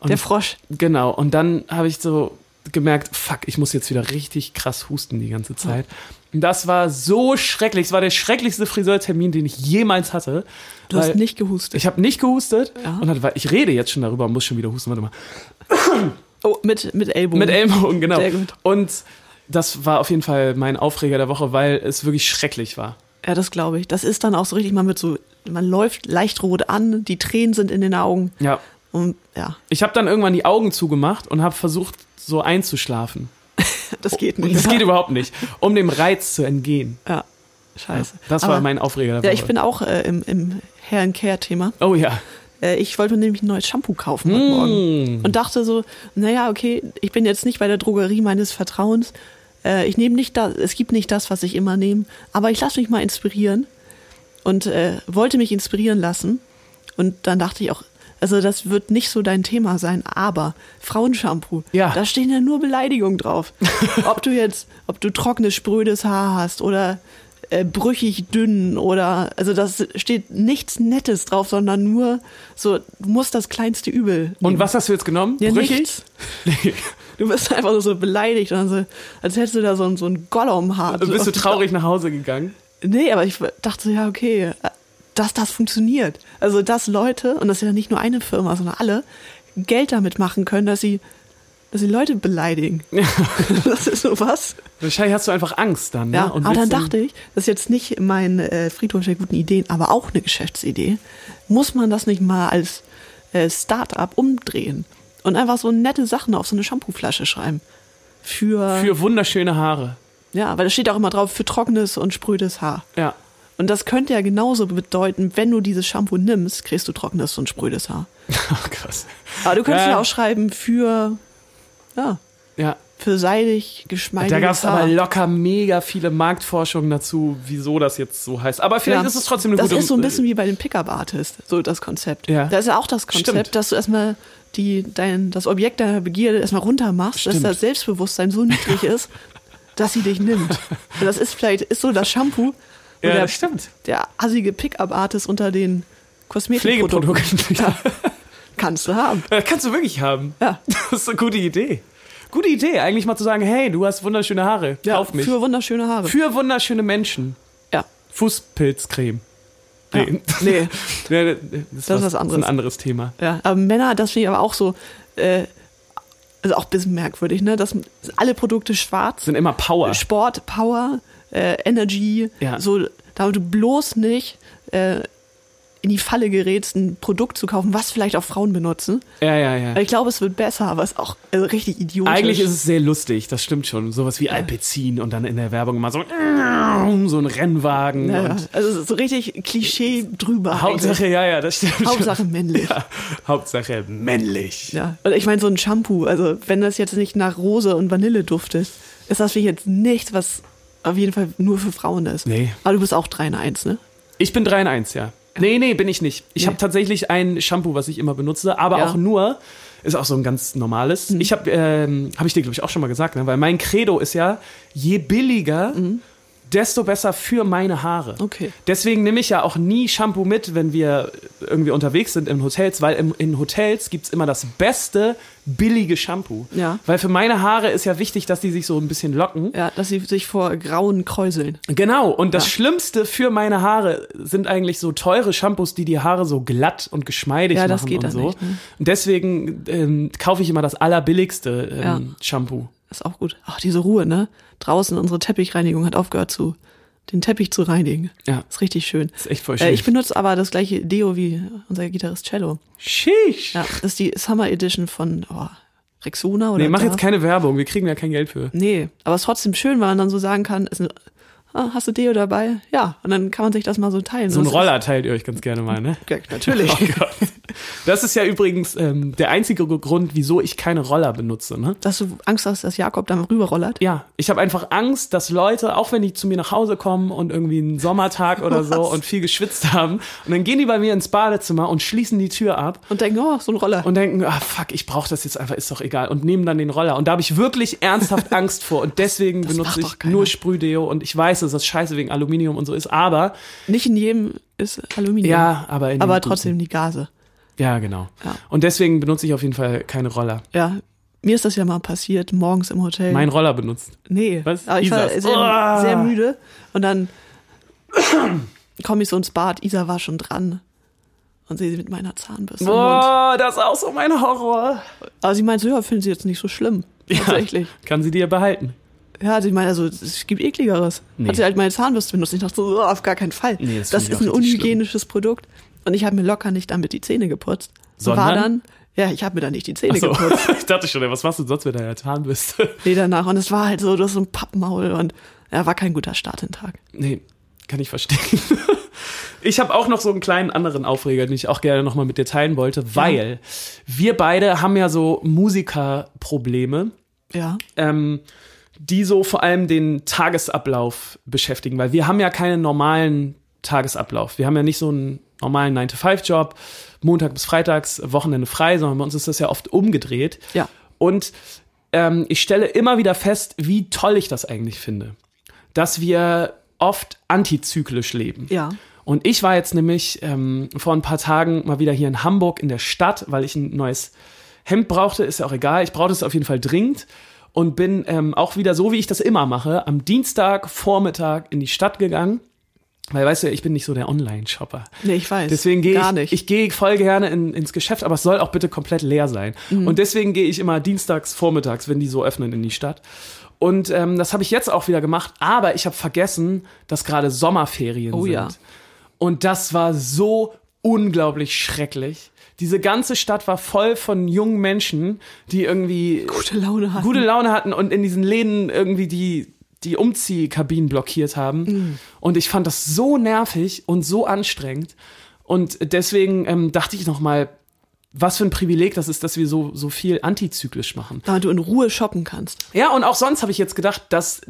Und Der Frosch. Genau, und dann habe ich so gemerkt, fuck, ich muss jetzt wieder richtig krass husten die ganze Zeit. Und das war so schrecklich. Es war der schrecklichste Friseurtermin, den ich jemals hatte. Du hast nicht gehustet. Ich habe nicht gehustet. Ja. Und dann, weil ich rede jetzt schon darüber, muss schon wieder husten. Warte mal. Oh, mit, mit Ellbogen. Mit Ellbogen, genau. Sehr gut. Und das war auf jeden Fall mein Aufreger der Woche, weil es wirklich schrecklich war. Ja, das glaube ich. Das ist dann auch so richtig, man wird so, man läuft leicht rot an, die Tränen sind in den Augen. Ja. Und ja, Ich habe dann irgendwann die Augen zugemacht und habe versucht, so einzuschlafen. das geht Und nicht. das geht überhaupt nicht, um dem Reiz zu entgehen. Ja, scheiße. Das war Aber- mein Aufreger Ja, ich bin auch äh, im, im Hair-and-Care-Thema. oh ja. Äh, ich wollte mir nämlich ein neues Shampoo kaufen Mm. heute Morgen. Und dachte so, naja, okay, ich bin jetzt nicht bei der Drogerie meines Vertrauens. Äh, ich nehme nicht das, es gibt nicht das, was ich immer nehme, aber ich lasse mich mal inspirieren und äh, wollte mich inspirieren lassen. Und dann dachte ich auch, also das wird nicht so dein Thema sein, aber Frauenshampoo, Ja. da stehen ja nur Beleidigungen drauf. ob du jetzt, ob du trockenes, sprödes Haar hast oder äh, brüchig dünn oder, also das steht nichts Nettes drauf, sondern nur so, du musst das kleinste Übel. Und nehmen. was hast du jetzt genommen? Ja, Brüchig? nichts. Du bist einfach so beleidigt, und so, als hättest du da so, ein- so ein Gollum-Haar. Bist du traurig nach Hause gegangen? Nee, aber ich dachte, ja, okay, dass das funktioniert. Also, dass Leute, und das ist ja nicht nur eine Firma, sondern alle, Geld damit machen können, dass sie, dass sie Leute beleidigen. Das ist so was. Wahrscheinlich hast du einfach Angst dann. Ne? Ja, Und aber dann dachte ich, das ist jetzt nicht mein äh, Friedhof der guten Ideen, aber auch eine Geschäftsidee. Muss man das nicht mal als äh, Start-up umdrehen und einfach so nette Sachen auf so eine Shampooflasche schreiben? Für, Für wunderschöne Haare. ja, weil da steht auch immer drauf, für trockenes und sprödes Haar. Ja. Und das könnte ja genauso bedeuten, wenn du dieses Shampoo nimmst, kriegst du trockenes und sprödes Haar. Oh, krass. Aber du könntest Ja. ja auch schreiben für, ja, Ja. für seidig, geschmeidiges Da gab es aber locker mega viele Marktforschungen dazu, wieso das jetzt so heißt. Aber vielleicht Ja. ist es trotzdem eine das gute ist so ein bisschen wie bei den Pickup-Artist, so das Konzept. Ja. Da ist ja auch das Konzept, Stimmt. dass du erstmal die, dein, das Objekt deiner Begierde erstmal runter machst, dass Stimmt. das Selbstbewusstsein so niedrig ist, dass sie dich nimmt. Und das ist vielleicht, ist so das Shampoo, Ja, der, das stimmt. der assige Pickup-Artist unter den Kosmetikprodukten. Ja. Kannst du haben. Das kannst du wirklich haben. Ja. Das ist eine gute Idee. Gute Idee, eigentlich mal zu sagen, hey, du hast wunderschöne Haare, kauf mich. Für wunderschöne Haare. Für wunderschöne Menschen. ja. Fußpilzcreme. Ja. Nee. Nee. Nee, das, Das ist was ein anderes. anderes Thema. Ja, aber Männer, das finde ich aber auch so, äh, also auch ein bisschen merkwürdig, ne? Dass alle Produkte schwarz, Sind immer Power. Sport, Power, äh, Energy, Ja. so, damit du bloß nicht äh, in die Falle gerätst, ein Produkt zu kaufen, was vielleicht auch Frauen benutzen. Ja, ja, ja. Ich glaube, es wird besser, aber es ist auch äh, richtig idiotisch. Eigentlich ist es sehr lustig, das stimmt schon. Sowas wie Alpecin und dann in der Werbung immer so, so ein Rennwagen. ja, ja. Also es ist so richtig Klischee drüber. Hauptsache, ja, ja, das stimmt. eigentlich. Hauptsache schon. männlich. Ja, Hauptsache männlich. Ja, und ich meine, so ein Shampoo, also wenn das jetzt nicht nach Rose und Vanille duftet, ist das für jetzt nichts, was auf jeden Fall nur für Frauen ist. Nee. Aber du bist auch 3 in 1, ne? Ich bin 3 in 1, ja. Nee, nee, bin ich nicht. Ich Nee. habe tatsächlich ein Shampoo, was ich immer benutze, aber Ja. auch nur, ist auch so ein ganz normales. Mhm. Ich habe, ähm, habe ich dir, glaube ich, auch schon mal gesagt, ne? weil mein Credo ist ja, je billiger, desto besser für meine Haare. Okay. Deswegen nehme ich ja auch nie Shampoo mit, wenn wir irgendwie unterwegs sind in Hotels, weil im, in Hotels gibt's immer das beste, billige Shampoo. Ja. Weil für meine Haare ist ja wichtig, dass die sich so ein bisschen locken. Ja, dass sie sich vor grauen kräuseln. Genau, und das Ja. Schlimmste für meine Haare sind eigentlich so teure Shampoos, die die Haare so glatt und geschmeidig Ja, das machen geht und dann so. nicht, ne? Und deswegen ähm, kaufe ich immer das allerbilligste ähm, Ja. Shampoo. Ist auch gut. Ach, diese Ruhe, ne? Draußen unsere Teppichreinigung hat aufgehört zu, den Teppich zu reinigen. Ja. Ist richtig schön. Ist echt voll schön. Äh, ich benutze aber das gleiche Deo wie unser Gitarrist Cello. Sheesh. Ja, das ist die Summer Edition von oh, Rexona oder Nee, mach Dove. jetzt keine Werbung, wir kriegen ja kein Geld für. Nee, aber es ist trotzdem schön, weil man dann so sagen kann, es ist ah, hast du Deo dabei? Ja. Und dann kann man sich das mal so teilen. So ein Das Roller teilt ihr euch ganz gerne mal, ne? Ja, natürlich. Oh Gott. Das ist ja übrigens ähm, der einzige Grund, wieso ich keine Roller benutze, ne? Dass du Angst hast, dass Jakob dann rüberrollert. Ja, ich habe einfach Angst, dass Leute, auch wenn die zu mir nach Hause kommen und irgendwie einen Sommertag oder so und viel geschwitzt haben, und dann gehen die bei mir ins Badezimmer und schließen die Tür ab Und denken, oh, so ein Roller. und denken, ah fuck, ich brauche das jetzt einfach, ist doch egal und nehmen dann den Roller und da habe ich wirklich ernsthaft Angst vor und deswegen Das benutze ich nur Sprühdeo und ich weiß, dass das scheiße wegen Aluminium und so ist, aber Nicht in jedem ist Aluminium. ja, aber in Aber trotzdem die Gase. Ja, genau. Ja. Und deswegen benutze ich auf jeden Fall keine Roller. Ja. Mir ist das ja mal passiert, morgens im Hotel. Mein Roller benutzt. nee. Was? Aber ich war Isas. sehr, Oh. sehr müde. Und dann komme ich so ins Bad. Isa war schon dran. Und sie mit meiner Zahnbürste. Boah, das ist auch so mein Horror. Aber sie meinte, so, ja, finden sie jetzt nicht so schlimm. Tatsächlich. Kann sie dir behalten. Ja, sie meinte, also, es gibt ekligeres. Nee. Hat sie halt meine Zahnbürste benutzt. Ich dachte so, oh, auf gar keinen Fall. Nee, das das ist ich ein unhygienisches Produkt. Und ich habe mir locker nicht damit die Zähne geputzt. Sondern? war dann, ja, ich habe mir dann nicht die Zähne so. geputzt. ich dachte schon, ey, was machst du sonst mit deiner Zahnbürste? Nee, danach. Und es war halt so, du hast so ein Pappmaul und ja, war kein guter Start in den Tag. Nee, kann ich verstehen. Ich habe auch noch so einen kleinen anderen Aufreger, den ich auch gerne nochmal mit dir teilen wollte, weil wir beide haben ja so Musikerprobleme, Ja. ähm, die so vor allem den Tagesablauf beschäftigen, weil wir haben ja keinen normalen Tagesablauf. Wir haben ja nicht so einen normalen 9-to-5-Job, Montag bis Freitags, Wochenende frei, sondern bei uns ist das ja oft umgedreht. Ja. Und ähm, ich stelle immer wieder fest, wie toll ich das eigentlich finde, dass wir oft antizyklisch leben. Ja. Und ich war jetzt nämlich ähm, vor ein paar Tagen mal wieder hier in Hamburg in der Stadt, weil ich ein neues Hemd brauchte, ist ja auch egal. Ich brauchte es auf jeden Fall dringend und bin ähm, auch wieder so, wie ich das immer mache, am Dienstag Vormittag in die Stadt gegangen. Weil weißt du, ich bin nicht so der Online-Shopper. Nee, ich weiß. Deswegen gehe Gar ich, nicht. ich gehe voll gerne in, ins Geschäft, aber es soll auch bitte komplett leer sein. Mhm. Und deswegen gehe ich immer dienstags vormittags, wenn die so öffnen in die Stadt. Und ähm, das habe ich jetzt auch wieder gemacht, aber ich habe vergessen, dass gerade Sommerferien Oh sind. ja. Und das war so unglaublich schrecklich. Diese ganze Stadt war voll von jungen Menschen, die irgendwie gute Laune hatten. gute Laune hatten und in diesen Läden irgendwie die, die Umziehkabinen blockiert haben. Mhm. Und ich fand das so nervig und so anstrengend. Und deswegen ähm, dachte ich noch mal, was für ein Privileg das ist, dass wir so, so viel antizyklisch machen. Damit du in Ruhe shoppen kannst. Ja, und auch sonst habe ich jetzt gedacht, dass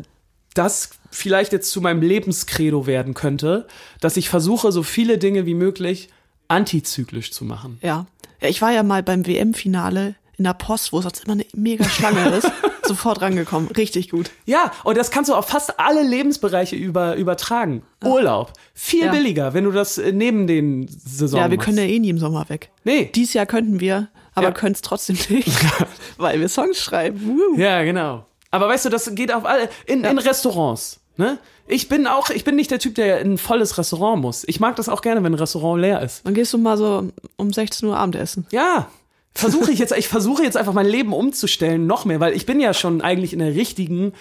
das vielleicht jetzt zu meinem Lebenskredo werden könnte, dass ich versuche, so viele Dinge wie möglich antizyklisch zu machen. Ja. Ja, ich war ja mal beim WM-Finale in der Post, wo sonst immer eine mega Schlange ist, sofort rangekommen. Richtig gut. Ja, und das kannst du auf fast alle Lebensbereiche über, übertragen. Urlaub. Viel Ja. billiger, wenn du das äh, neben den Saison ja, wir machst. können ja eh nie im Sommer weg. Nee. Dies Jahr könnten wir, aber Ja. können es trotzdem nicht, weil wir Songs schreiben. Woo. Ja, genau. Aber weißt du, das geht auf alle, in, in Restaurants. Ne? Ich bin auch, ich bin nicht der Typ, der in ein volles Restaurant muss. Ich mag das auch gerne, wenn ein Restaurant leer ist. Dann gehst du mal so um 16 Uhr Abendessen. Ja. Versuche ich jetzt, ich versuche jetzt einfach mein Leben umzustellen, noch mehr, weil ich bin ja schon eigentlich in der richtigen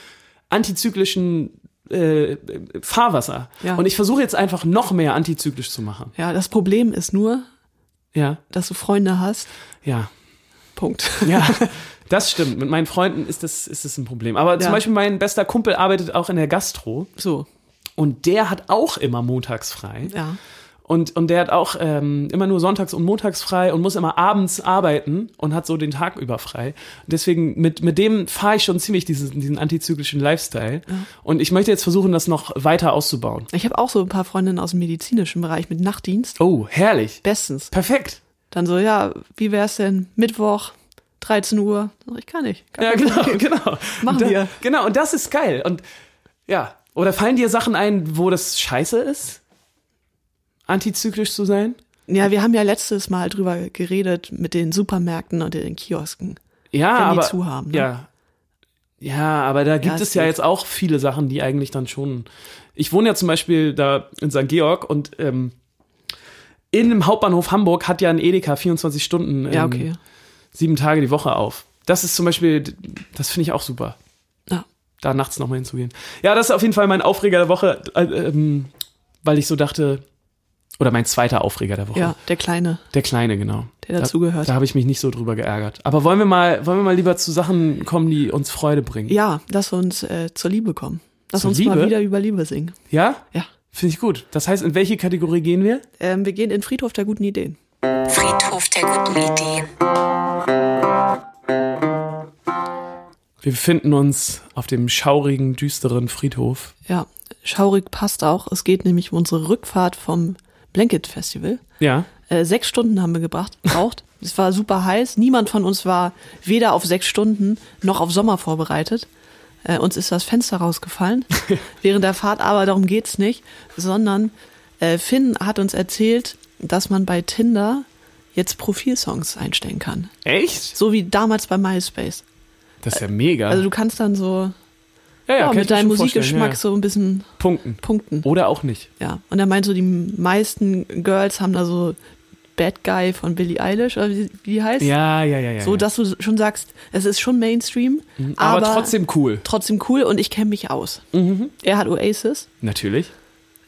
antizyklischen äh, Fahrwasser. Ja. Und ich versuche jetzt einfach noch mehr antizyklisch zu machen. Ja, das Problem ist nur, Ja, dass du Freunde hast. ja, Punkt. ja. Das stimmt. Mit meinen Freunden ist das, ist das ein Problem. Aber zum Ja. Beispiel mein bester Kumpel arbeitet auch in der Gastro So, und der hat auch immer montags frei. ja. Und, und der hat auch ähm, immer nur sonntags und montags frei und muss immer abends arbeiten und hat so den Tag über frei. Und deswegen, mit, mit dem fahre ich schon ziemlich diesen, diesen antizyklischen Lifestyle. Und ich möchte jetzt versuchen, das noch weiter auszubauen. Ich habe auch so ein paar Freundinnen aus dem medizinischen Bereich mit Nachtdienst. Oh, herrlich. Bestens. Perfekt. Dann so, ja, wie wär's denn Mittwoch, 13 Uhr? Ich kann nicht. Gar Ja, genau, Problem. genau. Machen da, wir. Genau, und das ist geil. Und ja, oder fallen dir Sachen ein, wo das scheiße ist? Antizyklisch zu sein? Ja, wir haben ja letztes Mal drüber geredet mit den Supermärkten und den Kiosken. Ja, Wenn die aber zu haben, ne? ja, ja, aber da gibt es es ja jetzt auch viele Sachen, die eigentlich dann schon. Ich wohne ja zum Beispiel da in St. Georg und ähm, in dem Hauptbahnhof Hamburg hat ja ein Edeka 24 Stunden, ähm, Ja, okay. Sieben Tage die Woche auf. Das ist zum Beispiel, das finde ich auch super, Ja. da nachts nochmal hinzugehen. Ja, das ist auf jeden Fall mein Aufreger der Woche, äh, ähm, weil ich so dachte, oder mein zweiter Aufreger der Woche. Ja, der Kleine, Der kleine, genau. der dazugehört. Da habe ich mich nicht so drüber geärgert. Aber wollen wir mal, wollen wir mal lieber zu Sachen kommen, die uns Freude bringen? Ja, dass wir uns äh, zur Liebe kommen. Lass Zur uns Liebe? mal wieder über Liebe singen. Ja? Ja. Finde ich gut. Das heißt, in welche Kategorie gehen wir? Ähm, wir gehen in Friedhof der guten Ideen. Friedhof der guten Ideen. Wir befinden uns auf dem schaurigen, düsteren Friedhof. Ja, schaurig passt auch. Es geht nämlich um unsere Rückfahrt vom Blanket Festival. Ja. Äh, sechs Stunden haben wir gebracht, braucht. Es war super heiß. Niemand von uns war weder auf sechs Stunden noch auf Sommer vorbereitet. Äh, uns ist das Fenster rausgefallen während der Fahrt, aber darum geht's nicht, sondern äh, Finn hat uns erzählt, dass man bei Tinder jetzt Profilsongs einstellen kann. Echt? So wie damals bei MySpace. Das ist ja mega. Also du kannst dann so ja, ja, ich mit deinem Musikgeschmack ja. so ein bisschen Punkten. punkten. Oder auch nicht. Ja. Und er meint so, die meisten Girls haben da so Bad Guy von Billie Eilish, oder wie, die heißt. Ja, ja, ja, ja. So, ja. dass du schon sagst, es ist schon Mainstream, aber, aber, trotzdem cool. trotzdem cool und ich kenne mich aus. Er hat Oasis Natürlich.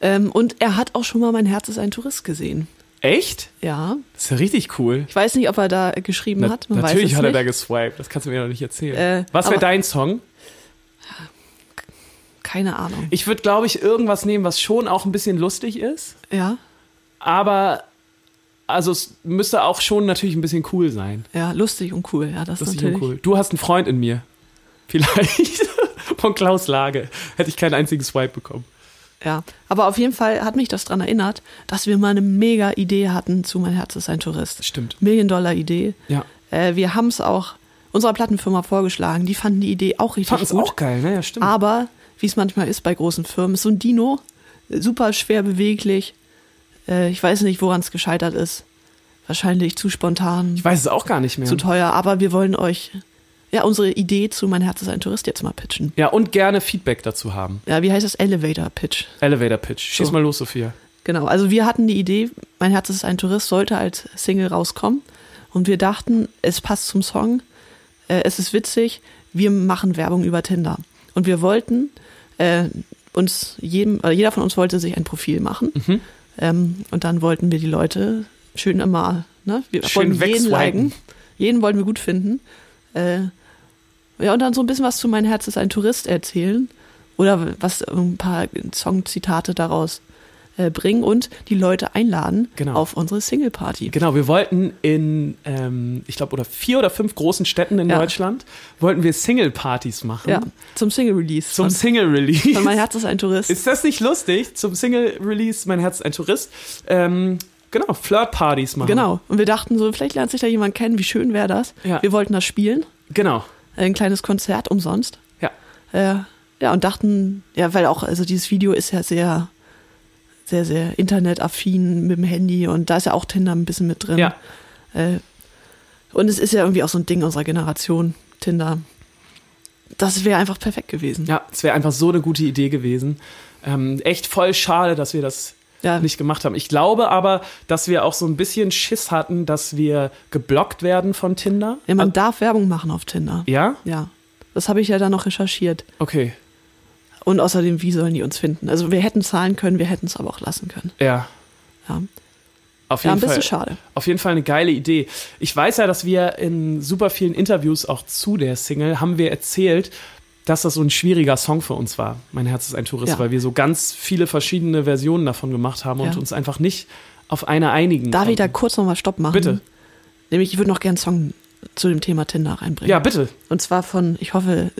ähm, und er hat auch schon mal Mein Herz ist ein Tourist gesehen. Echt? Ja, Das ist ja richtig cool. ich weiß nicht, ob er da geschrieben Na, hat. Man natürlich hat er nicht. da geswiped. Das kannst du mir noch nicht erzählen. Äh, Was wäre dein Song? Keine Ahnung. Ich würde, glaube ich, irgendwas nehmen, was schon auch ein bisschen lustig ist. Ja, Aber, also es müsste auch schon natürlich ein bisschen cool sein. ja, lustig und cool. Ja, das ist Lustig natürlich. und cool. Du hast einen Freund in mir. Vielleicht. Von Klaus Lage. Hätte ich keinen einzigen Swipe bekommen. Ja, aber auf jeden Fall hat mich das daran erinnert, dass wir mal eine mega Idee hatten zu Mein Herz ist ein Tourist. Stimmt. Million-Dollar-Idee. Ja. Äh, wir haben es auch unserer Plattenfirma vorgeschlagen. Die fanden die Idee auch richtig Fand es gut. auch geil, ne? Ja, stimmt. Aber, wie es manchmal ist bei großen Firmen, ist so ein Dino äh, super schwer beweglich. Äh, ich weiß nicht, woran es gescheitert ist. Wahrscheinlich zu spontan, ich weiß es auch gar nicht mehr. zu teuer. Aber wir wollen euch ja unsere Idee zu Mein Herz ist ein Tourist jetzt mal pitchen. Ja, und gerne Feedback dazu haben. Ja, wie heißt das? Elevator Pitch. Elevator Pitch. Schieß So. mal los, Sophia. Genau, also wir hatten die Idee, Mein Herz ist ein Tourist sollte als Single rauskommen. Und wir dachten, es passt zum Song, äh, es ist witzig, wir machen Werbung über Tinder. Und wir wollten äh, uns jedem, äh, jeder von uns wollte sich ein Profil machen. Mhm. Ähm, und dann wollten wir die Leute schön immer, ne? Wir Schön wollten jeden liken. Jeden wollten wir gut finden. Äh, ja, und dann so ein bisschen was zu Mein Herz ist ein Tourist erzählen. Oder was ein paar Songzitate daraus äh, bringen und die Leute einladen Genau. auf unsere Single-Party. Genau, wir wollten in, ähm, ich glaube, oder vier oder fünf großen Städten in Ja. Deutschland, wollten wir Single-Partys machen. Ja, zum Single-Release. Zum Single-Release. Mein Herz ist ein Tourist. Ist das nicht lustig? Zum Single-Release, mein Herz ist ein Tourist. Ähm, genau, Flirt-Partys machen. genau. Und wir dachten so, vielleicht lernt sich da jemand kennen, wie schön wäre das. Ja. Wir wollten das spielen, Genau, ein kleines Konzert umsonst. ja. Äh, ja, und dachten, ja, weil auch, also dieses Video ist ja sehr, sehr, sehr internetaffin mit dem Handy und da ist ja auch Tinder ein bisschen mit drin. Ja. Äh, und es ist ja irgendwie auch so ein Ding unserer Generation, Tinder. Das wäre einfach perfekt gewesen. Ja, es wäre einfach so eine gute Idee gewesen. Ähm, echt voll schade, dass wir das Ja. nicht gemacht haben. Ich glaube aber, dass wir auch so ein bisschen Schiss hatten, dass wir geblockt werden von Tinder. Ja, man darf Werbung machen auf Tinder. ja? Ja. Das habe ich ja dann noch recherchiert. Okay. Und außerdem, wie sollen die uns finden? Also wir hätten zahlen können, wir hätten es aber auch lassen können. Ja. Ja, Auf ja jeden ein bisschen Fall. schade. Auf jeden Fall eine geile Idee. Ich weiß ja, dass wir in super vielen Interviews auch zu der Single haben wir erzählt, dass das so ein schwieriger Song für uns war. Mein Herz ist ein Tourist, Ja. weil wir so ganz viele verschiedene Versionen davon gemacht haben und Ja. uns einfach nicht auf eine einigen. Darf ich da konnten. kurz nochmal Stopp machen? Bitte. Nämlich, ich würde noch gerne einen Song zu dem Thema Tinder reinbringen. Ja, bitte. Und zwar von, ich hoffe,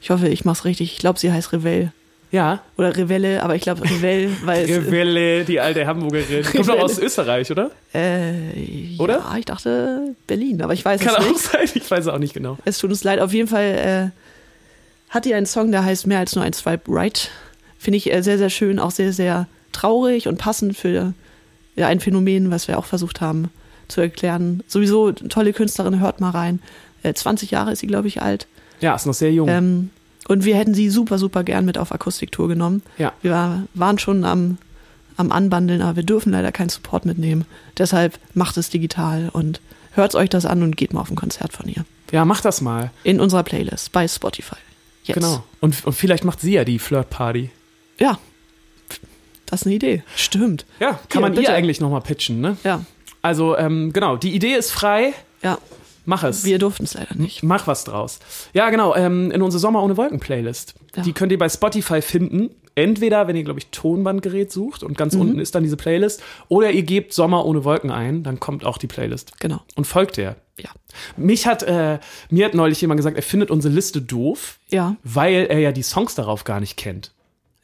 ich hoffe, ich mach's richtig. Ich glaube, sie heißt Revell. Ja. Oder Revelle, aber ich glaube Revell, weil es, Revelle, die alte Hamburgerin. Kommt doch aus. Österreich, oder? äh, Oder? Ja, ich dachte Berlin, aber ich weiß Kann es auch nicht. sein, ich weiß es auch nicht genau. Es tut uns leid. Auf jeden Fall äh, hat die einen Song, der heißt Mehr als nur ein Swipe Right. Finde ich äh, sehr, sehr schön, auch sehr, sehr traurig und passend für ja, ein Phänomen, was wir auch versucht haben zu erklären. Sowieso tolle Künstlerin, hört mal rein. Äh, 20 Jahre ist sie, glaube ich, alt. Ja, ist noch sehr jung. Ähm, und wir hätten sie super, super gern mit auf Akustiktour genommen. Ja. Wir war, waren schon am, am Anbandeln, aber wir dürfen leider keinen Support mitnehmen. Deshalb macht es digital und hört euch das an und geht mal auf ein Konzert von ihr. Ja, mach das mal. In unserer Playlist bei Spotify. Jetzt. Genau. Und, und vielleicht macht sie ja die Flirt-Party. Ja. Das ist eine Idee. Stimmt. Ja, kann Hier, man bitte. ihr eigentlich nochmal pitchen, ne? Ja. Also, ähm, genau, die Idee ist frei. Ja. Mach es. Wir durften es leider nicht. Mach was draus. Ja, genau, ähm, in unsere Sommer ohne Wolken Playlist. Ja. Die könnt ihr bei Spotify finden. Entweder, wenn ihr, glaube ich, Tonbandgerät sucht und Mhm. ganz unten ist dann diese Playlist, oder ihr gebt Sommer ohne Wolken ein, dann kommt auch die Playlist. Genau. Und folgt der. Ja. Mich hat, äh, mir hat neulich jemand gesagt, er findet unsere Liste doof, Ja. weil er ja die Songs darauf gar nicht kennt.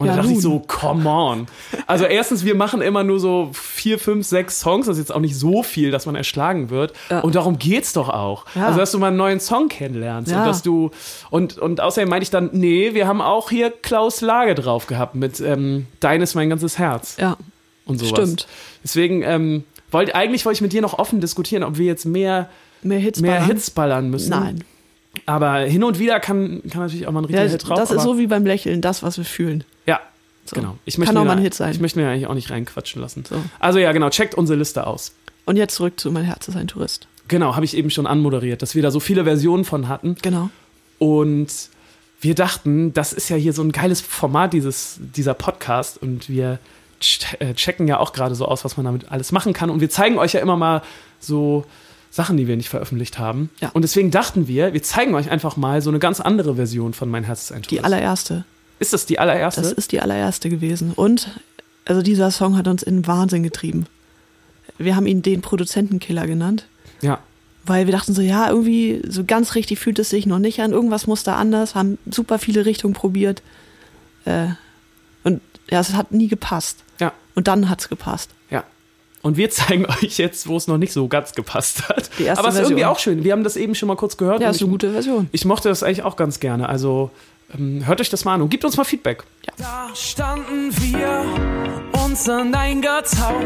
Und Ja, da dachte ich nun. so, come on. Also erstens, wir machen immer nur so vier, fünf, sechs Songs. Das ist jetzt auch nicht so viel, dass man erschlagen wird. Ja. Und darum geht's doch auch. Ja. Also, dass du mal einen neuen Song kennenlernst. Und dass du, und, und außerdem meinte ich dann, nee, wir haben auch hier Klaus Lage drauf gehabt mit ähm, Dein ist mein ganzes Herz. Ja. Und sowas. Stimmt. Deswegen, ähm, wollt, eigentlich wollte ich mit dir noch offen diskutieren, ob wir jetzt mehr, Mehr Hits. mehr ballern? Hits ballern müssen. Nein. Aber hin und wieder kann, kann natürlich auch mal ein richtiger Ja, Hit drauf. das ist so wie beim Lächeln, das, was wir fühlen. So. genau. Ich Kann möchte auch mir mal ein Hit sein. Ich möchte mir eigentlich auch nicht reinquatschen lassen. So. Also ja, genau, checkt unsere Liste aus. Und jetzt zurück zu Mein Herz ist ein Tourist. Genau, habe ich eben schon anmoderiert, dass wir da so viele Versionen von hatten. Genau. Und wir dachten, das ist ja hier so ein geiles Format, dieses, dieser Podcast. Und wir äh, checken ja auch gerade so aus, was man damit alles machen kann. Und wir zeigen euch ja immer mal so Sachen, die wir nicht veröffentlicht haben. Ja. Und deswegen dachten wir, wir zeigen euch einfach mal so eine ganz andere Version von Mein Herz ist ein Die Tourist. allererste. Ist das die allererste? Das ist die allererste gewesen. Und also dieser Song hat uns in Wahnsinn getrieben. Wir haben ihn den Produzentenkiller genannt, ja. weil wir dachten so, ja, irgendwie so ganz richtig fühlt es sich noch nicht an. Irgendwas muss da anders, haben super viele Richtungen probiert. Äh, und ja, es hat nie gepasst. Ja. Und dann hat's gepasst. Ja. Und wir zeigen euch jetzt, wo es noch nicht so ganz gepasst hat. Die erste Aber es ist irgendwie auch schön. Wir haben das eben schon mal kurz gehört. Ja, ist eine ich, gute Version. ich mochte das eigentlich auch ganz gerne. Also hört euch das mal an und gebt uns mal Feedback. Da standen wir, uns in eingetaucht,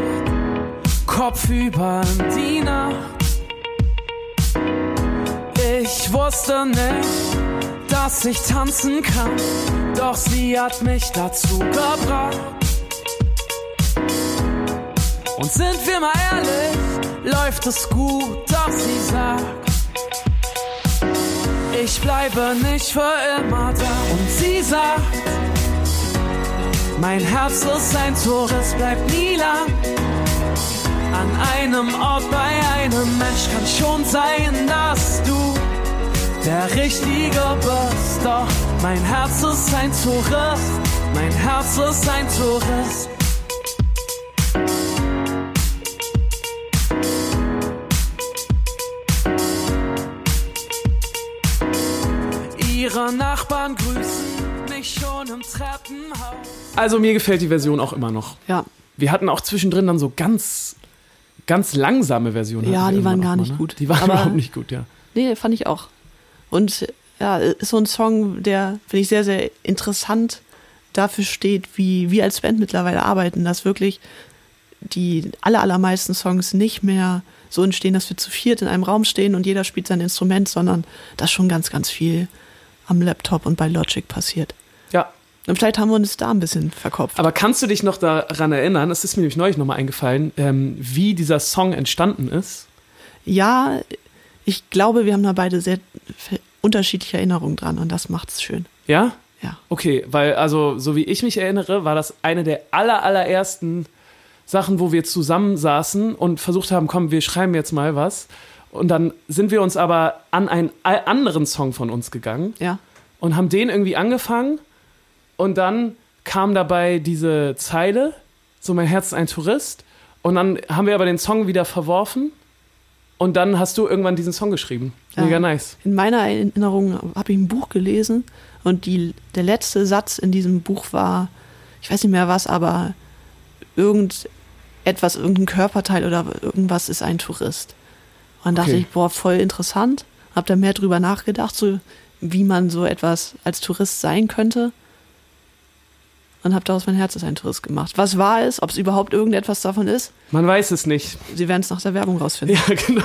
kopfüber in die Nacht. Ich wusste nicht, dass ich tanzen kann, doch sie hat mich dazu gebracht. Und sind wir mal ehrlich, läuft es gut, doch sie sagt, ich bleibe nicht für immer da. Und sie sagt, mein Herz ist ein Tourist, bleibt nie lang. An einem Ort bei einem Mensch kann schon sein, dass du der Richtige bist. Doch mein Herz ist ein Tourist, mein Herz ist ein Tourist. Ihre Nachbarn grüßen mich schon im Treppenhaus. Also mir gefällt die Version auch immer noch. Ja. Wir hatten auch zwischendrin dann so ganz, ganz langsame Versionen. Ja, die waren gar auch nicht mal, ne? gut. Die waren Aber- überhaupt nicht gut, ja. Nee, fand ich auch. Und ja, ist so ein Song, der, finde ich, sehr, sehr interessant dafür steht, wie wir als Band mittlerweile arbeiten, dass wirklich die aller, allermeisten Songs nicht mehr so entstehen, dass wir zu viert in einem Raum stehen und jeder spielt sein Instrument, sondern dass schon ganz, ganz viel am Laptop und bei Logic passiert. Ja, Und vielleicht haben wir uns da ein bisschen verkopft. aber kannst du dich noch daran erinnern, es ist mir nämlich neulich nochmal eingefallen, ähm, wie dieser Song entstanden ist? ja, ich glaube, wir haben da beide sehr unterschiedliche Erinnerungen dran und das macht's schön. Ja? Ja. Okay, weil also so wie ich mich erinnere, war das eine der aller allerersten Sachen, wo wir zusammensaßen und versucht haben, komm, wir schreiben jetzt mal was. Und dann sind wir uns aber an einen anderen Song von uns gegangen Ja. und haben den irgendwie angefangen und dann kam dabei diese Zeile, so mein Herz ist ein Tourist und dann haben wir aber den Song wieder verworfen und dann hast du irgendwann diesen Song geschrieben. Mega Ja. nice. In meiner Erinnerung habe ich ein Buch gelesen und die, der letzte Satz in diesem Buch war, ich weiß nicht mehr was, aber irgendetwas, irgendein Körperteil oder irgendwas ist ein Tourist. Und dann dachte Okay. ich, boah, voll interessant. Hab da mehr drüber nachgedacht, so wie man so etwas als Tourist sein könnte. Und hab daraus mein Herz ist ein Tourist gemacht. Was wahr ist, ob es überhaupt irgendetwas davon ist, Man weiß es nicht. Sie werden es nach der Werbung rausfinden. Ja, genau.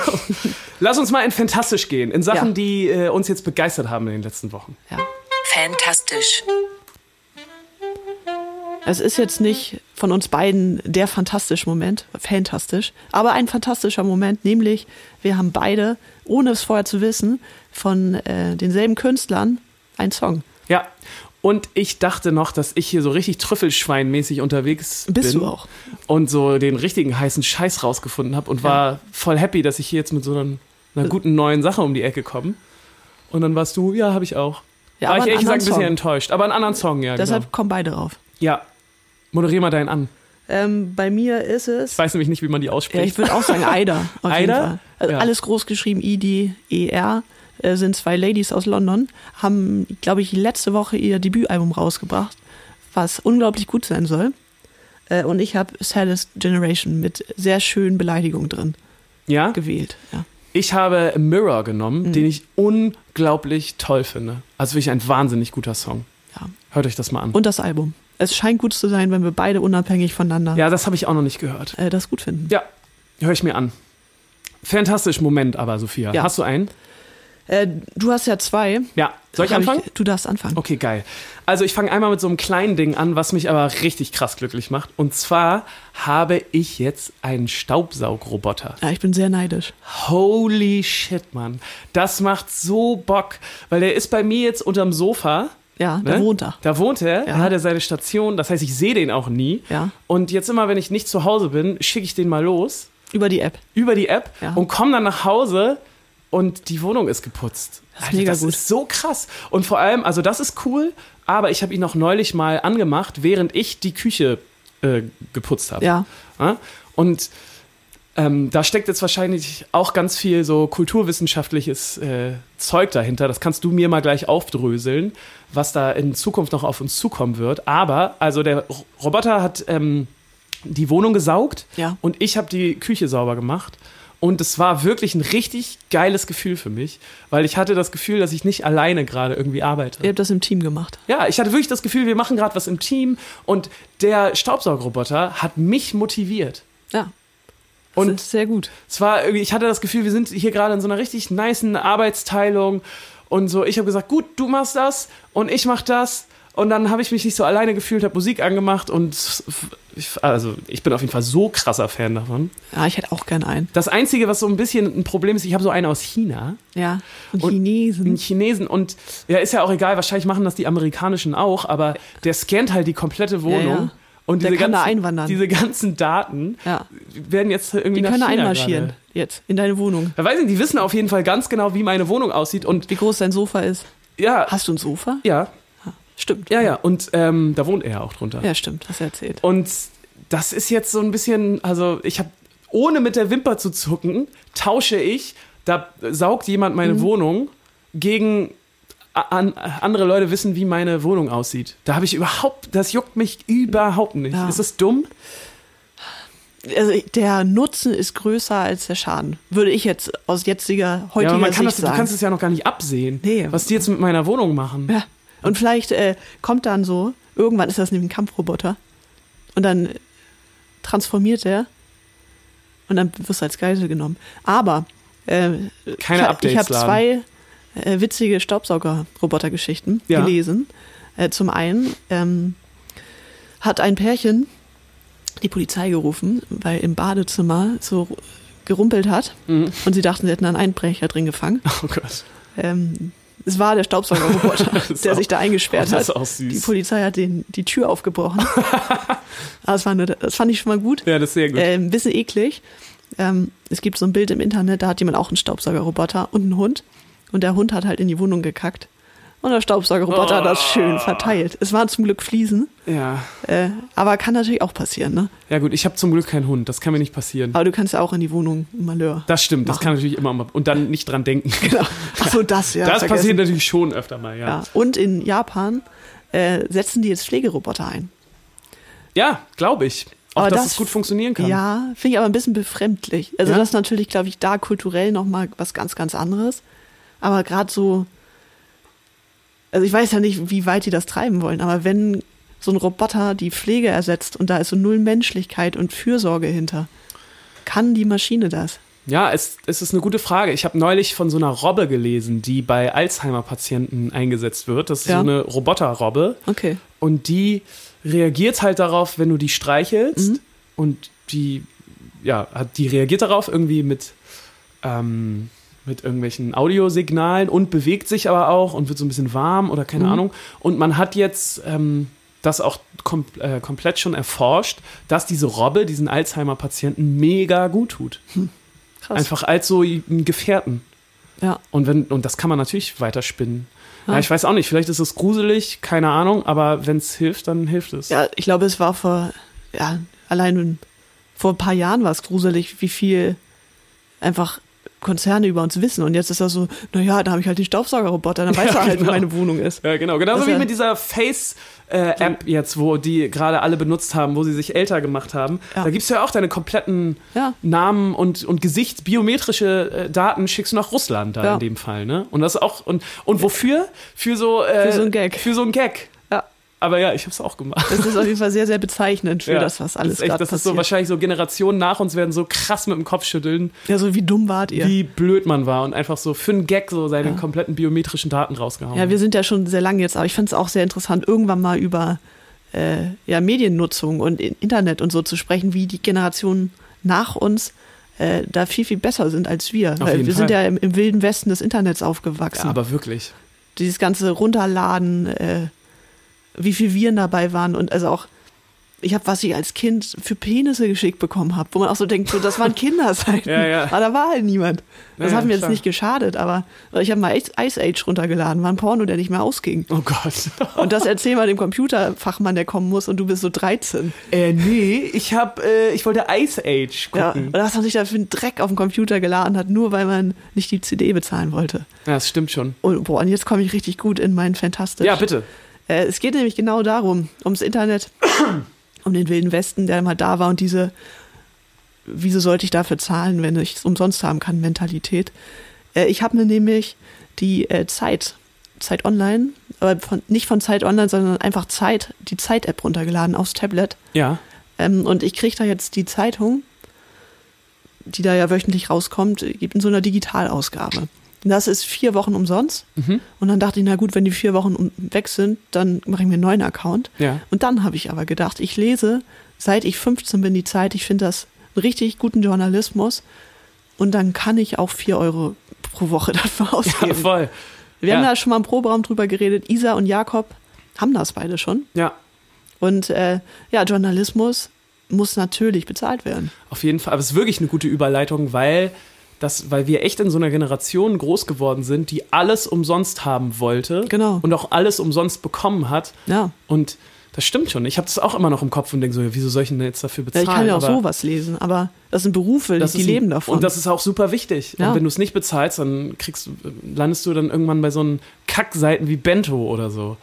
Lass uns mal in Fantastisch gehen, in Sachen, Ja. die äh, uns jetzt begeistert haben in den letzten Wochen. Ja. Fantastisch. Es ist jetzt nicht von uns beiden der fantastische Moment, fantastisch, aber ein fantastischer Moment, nämlich wir haben beide, ohne es vorher zu wissen, von äh, denselben Künstlern einen Song. Ja. Und ich dachte noch, dass ich hier so richtig Trüffelschweinmäßig unterwegs Bist bin. du auch. Und so den richtigen heißen Scheiß rausgefunden habe und war voll happy, dass ich hier jetzt mit so einer, einer guten neuen Sache um die Ecke kommen. Und dann warst du, ja, habe ich auch. Ja, War aber ich ehrlich gesagt ein bisschen enttäuscht. Aber einen anderen Song, ja. Deshalb genau. kommen beide drauf. Ja. Moderier mal deinen an. Ähm, bei mir ist es. Ich weiß nämlich nicht, wie man die Ja, ausspricht. ich würde auch sagen Eider. Eider? Also Ja. Alles groß geschrieben, I-D-E-R. Äh, sind zwei Ladies aus London, haben, glaube ich, letzte Woche ihr Debütalbum rausgebracht, was unglaublich gut sein soll. Äh, und ich habe Saddest Generation mit sehr schönen Beleidigungen drin ja? gewählt. Ja. Ich habe Mirror genommen, Mhm. den ich unglaublich toll finde. Also wirklich ein wahnsinnig guter Song. Ja. Hört euch das mal an. Und das Album. Es scheint gut zu sein, wenn wir beide unabhängig voneinander ja, das habe ich auch noch nicht gehört. äh, das gut finden. Ja, höre ich mir an. Fantastisch Moment aber, Sophia. Ja. Hast du einen? Äh, du hast ja zwei. Ja. Soll ich Hab anfangen? du darfst anfangen. Okay, geil. Also ich fange einmal mit so einem kleinen Ding an, was mich aber richtig krass glücklich macht. Und zwar habe ich jetzt einen Staubsaugroboter. Ja, ich bin sehr neidisch. Holy shit, Mann. Das macht so Bock. Weil der ist bei mir jetzt unterm Sofa. Ja, da Ne? wohnt er. Da wohnt er, Ja. da hat er seine Station, das heißt, ich sehe den auch nie. Ja. Und jetzt immer, wenn ich nicht zu Hause bin, schicke ich den mal los Über die App. über die App Ja. und komme dann nach Hause und die Wohnung ist geputzt. Das ist mega das gut. ist so krass. Und vor allem, also das ist cool, aber ich habe ihn noch neulich mal angemacht, während ich die Küche äh, geputzt habe. Ja? Und ähm, da steckt jetzt wahrscheinlich auch ganz viel so kulturwissenschaftliches äh, Zeug dahinter. Das kannst du mir mal gleich aufdröseln, was da in Zukunft noch auf uns zukommen wird. Aber, also der Roboter hat ähm, die Wohnung gesaugt Ja. und ich habe die Küche sauber gemacht. Und es war wirklich ein richtig geiles Gefühl für mich, weil ich hatte das Gefühl, dass ich nicht alleine gerade irgendwie arbeite. Ihr habt das im Team gemacht. Ja, ich hatte wirklich das Gefühl, wir machen gerade was im Team und der Staubsaugerroboter hat mich motiviert. Ja. Und sehr gut. es war irgendwie, ich hatte das Gefühl, wir sind hier gerade in so einer richtig nicen Arbeitsteilung und so. Ich habe gesagt, gut, du machst das und ich mach das. Und dann habe ich mich nicht so alleine gefühlt, habe Musik angemacht und ich, also ich bin auf jeden Fall so krasser Fan davon. Ja, ich hätte auch gern einen. Das Einzige, was so ein bisschen ein Problem ist, ich habe so einen aus China, Ja. Und, Und- Chinesen. einen Chinesen und ja, ist ja auch egal, wahrscheinlich machen das die amerikanischen auch, aber der scannt halt die komplette Wohnung. Ja, ja. Und Der diese kann da ganzen, einwandern. diese ganzen Daten Ja. werden jetzt irgendwie Die nach können China einmarschieren. gerade. Jetzt. In deine Wohnung. Da weiß ich, die wissen auf jeden Fall ganz genau, wie meine Wohnung aussieht und Wie groß dein Sofa ist. ja, Hast du ein Sofa? ja, Stimmt. ja, ja und ähm, da wohnt er ja auch drunter. Ja, stimmt. Hast du erzählt. Und das ist jetzt so ein bisschen, also ich habe, ohne mit der Wimper zu zucken, tausche ich, da saugt jemand meine Mhm. Wohnung gegen an, andere Leute wissen, wie meine Wohnung aussieht. Da habe ich überhaupt, das juckt mich überhaupt nicht. Ja. Ist das dumm? Also der Nutzen ist größer als der Schaden. Würde ich jetzt aus jetziger, heutiger ja, man kann Sicht das, du sagen. kannst es ja noch gar nicht absehen, Nee. was die jetzt mit meiner Wohnung machen. Ja. Und vielleicht äh, kommt dann so, irgendwann ist das nämlich ein Kampfroboter. Und dann transformiert er und dann wirst du als Geisel genommen. Aber äh, Keine ich, Updates ich habe zwei äh, witzige Staubsauger-Roboter-Geschichten Ja. gelesen. Äh, zum einen ähm, hat ein Pärchen die Polizei gerufen, weil im Badezimmer so gerumpelt hat Mhm. und sie dachten, sie hätten einen Einbrecher drin gefangen. Oh Gott. Ähm, es war der Staubsaugerroboter, der auch- sich da eingesperrt ist hat. Die Polizei hat den, die Tür aufgebrochen. Aber das, war nur, das fand ich schon mal gut. Ja, das ist sehr gut. Äh, ein bisschen eklig. Ähm, es gibt so ein Bild im Internet, da hat jemand auch einen Staubsaugerroboter und einen Hund. Und der Hund hat halt in die Wohnung gekackt. Und der Staubsaugerroboter hat das Oh. schön verteilt. Es waren zum Glück Fliesen, ja. äh, aber kann natürlich auch passieren. Ne? ja gut, ich habe zum Glück keinen Hund, das kann mir nicht passieren. Aber du kannst ja auch in die Wohnung Malheur. Das stimmt, das machen. kann natürlich immer mal. Und dann nicht dran denken. Genau. Ach so, das, ja. das vergessen. passiert natürlich schon öfter mal, ja. Ja. Und in Japan äh, setzen die jetzt Pflegeroboter ein. Ja, glaube ich. Auch, Aber dass das- es gut funktionieren kann. Ja, finde ich aber ein bisschen befremdlich. Also Ja? das ist natürlich, glaube ich, da kulturell nochmal was ganz, ganz anderes. Aber gerade so, also ich weiß ja nicht, wie weit die das treiben wollen, aber wenn so ein Roboter die Pflege ersetzt und da ist so null Menschlichkeit und Fürsorge hinter, kann die Maschine das? Ja, es, es ist eine gute Frage. Ich habe neulich von so einer Robbe gelesen, die bei Alzheimer-Patienten eingesetzt wird. Das ist Ja. so eine Roboterrobbe. Okay. Und die reagiert halt darauf, wenn du die streichelst. Mhm. Und die, ja, hat, die reagiert darauf irgendwie mit, ähm, mit irgendwelchen Audiosignalen und bewegt sich aber auch und wird so ein bisschen warm oder keine Mhm. Ahnung. Und man hat jetzt ähm, das auch kom äh, komplett schon erforscht, dass diese Robbe diesen Alzheimer-Patienten mega gut tut. Krass. Einfach als so ein Gefährten. Ja. Und, wenn, und das kann man natürlich weiterspinnen. Ja. ich weiß auch nicht, vielleicht ist es gruselig, keine Ahnung, aber wenn es hilft, dann hilft es. Ja, ich glaube, es war vor, ja, allein vor ein paar Jahren war es gruselig, wie viel einfach Konzerne über uns wissen. Und jetzt ist das so, naja, da habe ich halt den Staubsaugerroboter, dann weiß Ja, er halt, genau. wo meine Wohnung ist. Ja, genau. Genauso Das wie ja- mit dieser Face-App jetzt, wo die gerade alle benutzt haben, wo sie sich älter gemacht haben. Ja. Da gibst du ja auch deine kompletten Ja. Namen und, und Gesicht, biometrische äh, Daten schickst du nach Russland da in dem Fall, ne? Und das auch, und, und wofür? Für so, äh, Für so einen Gag. Für so einen Gag. Ja. Aber ja, ich hab's auch gemacht. Das ist auf jeden Fall sehr, sehr bezeichnend für ja. das, was alles gerade das ist so passiert. wahrscheinlich so Generationen nach uns werden so krass mit dem Kopf schütteln, ja, so wie dumm wart ihr? wie blöd man war und einfach so für einen Gag so seine Ja. kompletten biometrischen Daten rausgehauen. Ja, wir sind ja schon sehr lange jetzt, aber ich finde es auch sehr interessant, irgendwann mal über äh, ja, Mediennutzung und In- Internet und so zu sprechen, wie die Generationen nach uns äh, da viel, viel besser sind als wir. Auf Weil wir sind Fall. ja im, im wilden Westen des Internets ja, aufgewachsen. aber wirklich. Dieses ganze Runterladen, äh, wie viel Viren dabei waren und also auch ich habe, was ich als Kind für Penisse geschickt bekommen habe, wo man auch so denkt, so, das waren Kinderseiten. Ja, ja. Aber da war halt niemand. Das Ja, hat mir ja, jetzt klar. nicht geschadet, aber ich habe mal Ice Age runtergeladen, war ein Porno, der nicht mehr ausging. Oh Gott. Und das erzähl mal dem Computerfachmann, der kommen muss und du bist so 13. Äh, nee, ich hab, äh, ich wollte Ice Age Ja, gucken. und das hat sich da für einen Dreck auf dem Computer geladen hat, nur weil man nicht die CD bezahlen wollte. Ja, das stimmt schon. Und, boah, und jetzt komme ich richtig gut in meinen Fantastisch. Ja, bitte. Äh, es geht nämlich genau darum, ums Internet, um den Wilden Westen, der mal da war und diese, wieso sollte ich dafür zahlen, wenn ich es umsonst haben kann, Mentalität. Äh, ich habe mir nämlich die äh, Zeit, Zeit Online, aber von, nicht von Zeit Online, sondern einfach Zeit, die Zeit-App runtergeladen aufs Tablet. Ja. Ähm, und ich kriege da jetzt die Zeitung, die da ja wöchentlich rauskommt, gibt in so einer Digitalausgabe. Das ist vier Wochen umsonst. Mhm. Und dann dachte ich, na gut, wenn die vier Wochen weg sind, dann mache ich mir einen neuen Account. Ja. Und dann habe ich aber gedacht, ich lese, seit ich 15 bin, die Zeit. Ich finde das einen richtig guten Journalismus. Und dann kann ich auch vier Euro pro Woche dafür Ja, ausgeben. voll. Wir haben ja. da schon mal im Proberaum drüber geredet. Isa und Jakob haben das beide schon. Ja, Und äh, ja, Journalismus muss natürlich bezahlt werden. auf jeden Fall. Aber es ist wirklich eine gute Überleitung, weil, das, weil wir echt in so einer Generation groß geworden sind, die alles umsonst haben wollte. Genau. Und auch alles umsonst bekommen hat. Ja, Und das stimmt schon. Ich habe das auch immer noch im Kopf und denke so, ja, wieso soll ich denn jetzt dafür ja bezahlen? ich kann ja auch Aber sowas lesen, aber das sind Berufe, das die ist leben ein, davon. Und das ist auch super wichtig. Ja. Und wenn du es nicht bezahlst, dann kriegst, landest du dann irgendwann bei so einen Kackseiten wie Bento oder so.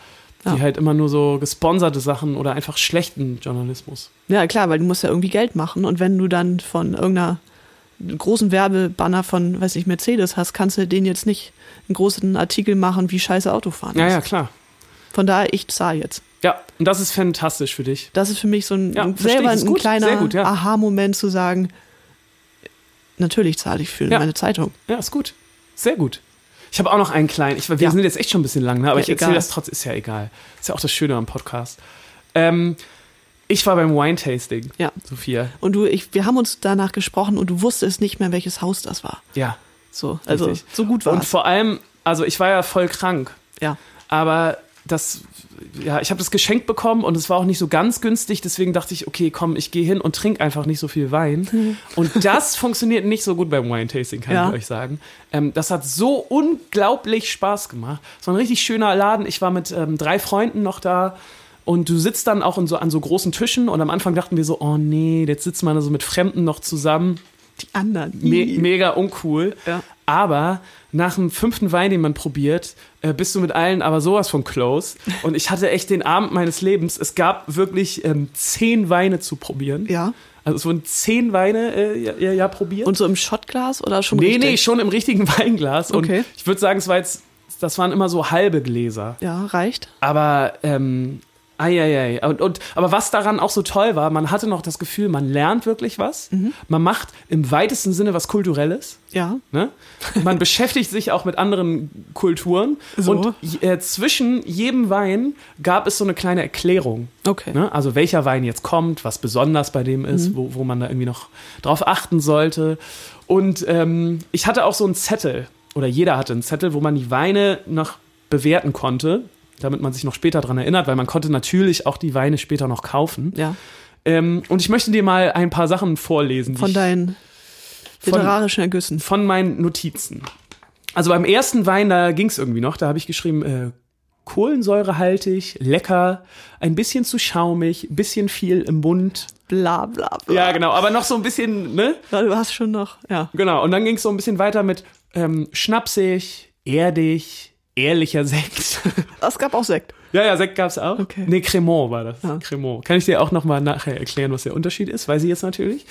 Die Ja. halt immer nur so gesponserte Sachen oder einfach schlechten Journalismus. Ja, klar, weil du musst ja irgendwie Geld machen und wenn du dann von irgendeiner großen Werbebanner von, weiß ich, Mercedes hast, kannst du den jetzt nicht einen großen Artikel machen, wie scheiße Autofahren Ja, ist. ja, klar. Von daher, ich zahle jetzt. Ja, und das ist fantastisch für dich. Das ist für mich so ein, Ja, selber ein gut, kleiner gut, ja. Aha-Moment zu sagen, natürlich zahle ich für Ja. meine Zeitung. Ja, ist gut. Sehr gut. Ich habe auch noch einen kleinen. Ich, wir Ja. sind jetzt echt schon ein bisschen lang, ne? aber Ja, ich erzähle egal. das trotzdem. Ist ja egal. Ist ja auch das Schöne am Podcast. Ähm, ich war beim Wine-Tasting, Ja. Sophia. Und du, ich, wir haben uns danach gesprochen und du wusstest nicht mehr, welches Haus das war. Ja. So, also Richtig. so gut war Und vor allem, also ich war ja voll krank, Ja. aber das, ja, ich habe das geschenkt bekommen und es war auch nicht so ganz günstig, deswegen dachte ich, okay, komm, ich gehe hin und trinke einfach nicht so viel Wein. Und das funktioniert nicht so gut beim Wine-Tasting, kann Ja. ich euch sagen. Ähm, das hat so unglaublich Spaß gemacht. Es war ein richtig schöner Laden. Ich war mit ähm, drei Freunden noch da. Und du sitzt dann auch in so, an so großen Tischen und am Anfang dachten wir so, oh nee, jetzt sitzt man so mit Fremden noch zusammen. Die anderen. Me mega uncool. Ja. Aber nach dem fünften Wein, den man probiert, äh, bist du mit allen aber sowas von close. Und ich hatte echt den Abend meines Lebens. Es gab wirklich ähm, zehn Weine zu probieren. Ja. Also es wurden zehn Weine äh, ja, ja, ja probiert. Und so im Shotglas oder schon nee, richtig? nee, schon im richtigen Weinglas. Okay. Und ich würde sagen, es war jetzt, das waren immer so halbe Gläser. Ja, reicht. Aber, ähm, Eieiei. Und, und, aber was daran auch so toll war, man hatte noch das Gefühl, man lernt wirklich was. Mhm. Man macht im weitesten Sinne was Kulturelles. Ja. Ne? Man beschäftigt sich auch mit anderen Kulturen. So. Und äh, zwischen jedem Wein gab es so eine kleine Erklärung. Okay. Ne? Also welcher Wein jetzt kommt, was besonders bei dem ist, Mhm. wo, wo man da irgendwie noch drauf achten sollte. Und ähm, ich hatte auch so einen Zettel, oder jeder hatte einen Zettel, wo man die Weine noch bewerten konnte, damit man sich noch später daran erinnert, weil man konnte natürlich auch die Weine später noch kaufen. Ja. Ähm, und ich möchte dir mal ein paar Sachen vorlesen. Von deinen Von- literarischen Ergüssen. von meinen Notizen. Also beim ersten Wein, da ging es irgendwie noch. Da habe ich geschrieben, äh, kohlensäurehaltig, lecker, ein bisschen zu schaumig, bisschen viel im Mund. Bla bla bla. Ja, genau, aber noch so ein bisschen, ne? Ja, du hast schon noch, ja. Genau, und dann ging es so ein bisschen weiter mit ähm, schnapsig, erdig, ehrlicher Sekt. Es gab auch Sekt. ja, ja, Sekt gab's auch. Okay. Nee, Cremant war das. Ja. Cremant. Kann ich dir auch noch mal nachher erklären, was der Unterschied ist, weiß ich jetzt natürlich.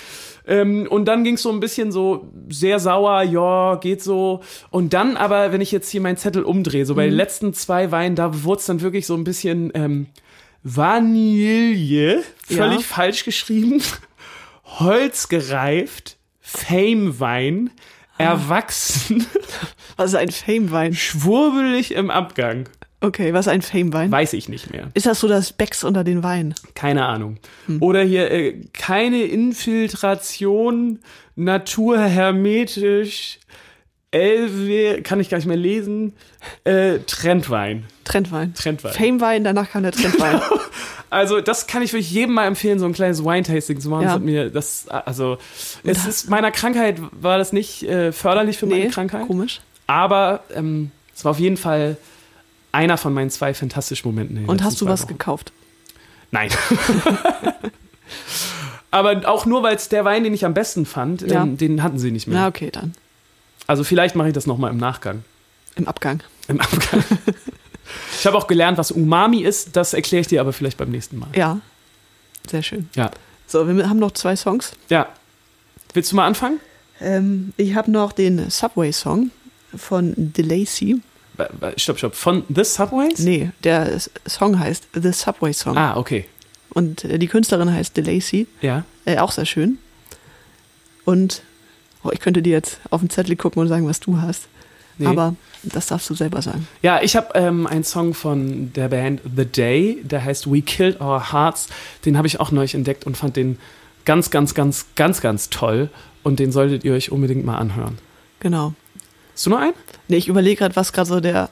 Ähm, und dann ging es so ein bisschen so sehr sauer, ja, geht so. Und dann aber, wenn ich jetzt hier meinen Zettel umdrehe, so bei Mhm. den letzten zwei Weinen, da wurde es dann wirklich so ein bisschen ähm, Vanille, völlig Ja. falsch geschrieben, holzgereift, Fame-Wein, Ah. Erwachsen, Was ist ein Fame-Wein? schwurbelig im Abgang. Okay, was ist ein Fame-Wein? Weiß ich nicht mehr. Ist das so das Becks unter den Weinen? Keine Ahnung. Hm. Oder hier äh, keine Infiltration, naturhermetisch, Elve, kann ich gar nicht mehr lesen, äh, Trendwein. Trendwein. Trendwein. Fame-Wein, danach kam der Trendwein. Also das kann ich wirklich jedem mal empfehlen, so ein kleines Wine-Tasting zu machen. Ja. Das mir das, also es ist meiner Krankheit war das nicht äh, förderlich für meine Krankheit, komisch. aber ähm, es war auf jeden Fall einer von meinen zwei fantastischen Momenten. Und hast du was Wochen. gekauft? Nein. Aber auch nur, weil es der Wein, den ich am besten fand, Ja. ähm, den hatten sie nicht mehr. Na, okay, dann. Also vielleicht mache ich das nochmal im Nachgang. Im Abgang. Im Abgang. ich habe auch gelernt, was Umami ist. Das erkläre ich dir aber vielleicht beim nächsten Mal. Ja. Sehr schön. Ja. So, wir haben noch zwei Songs. Ja. Willst du mal anfangen? Ähm, ich habe noch den Subway-Song von DeLacy. Wa- wa- Stopp, stopp. Von The Subways? Nee, der Song heißt The Subway Song. Ah, okay. Und äh, die Künstlerin heißt DeLacy. Ja. Äh, auch sehr schön. Und oh, ich könnte dir jetzt auf den Zettel gucken und sagen, was du hast. Nee. Aber das darfst du selber sagen. Ja, ich habe ähm, einen Song von der Band The Day, der heißt We Killed Our Hearts. Den habe ich auch neulich entdeckt und fand den ganz, ganz, ganz, ganz, ganz toll. Und den solltet ihr euch unbedingt mal anhören. Genau. Hast du noch einen? Nee, ich überlege gerade, was gerade so der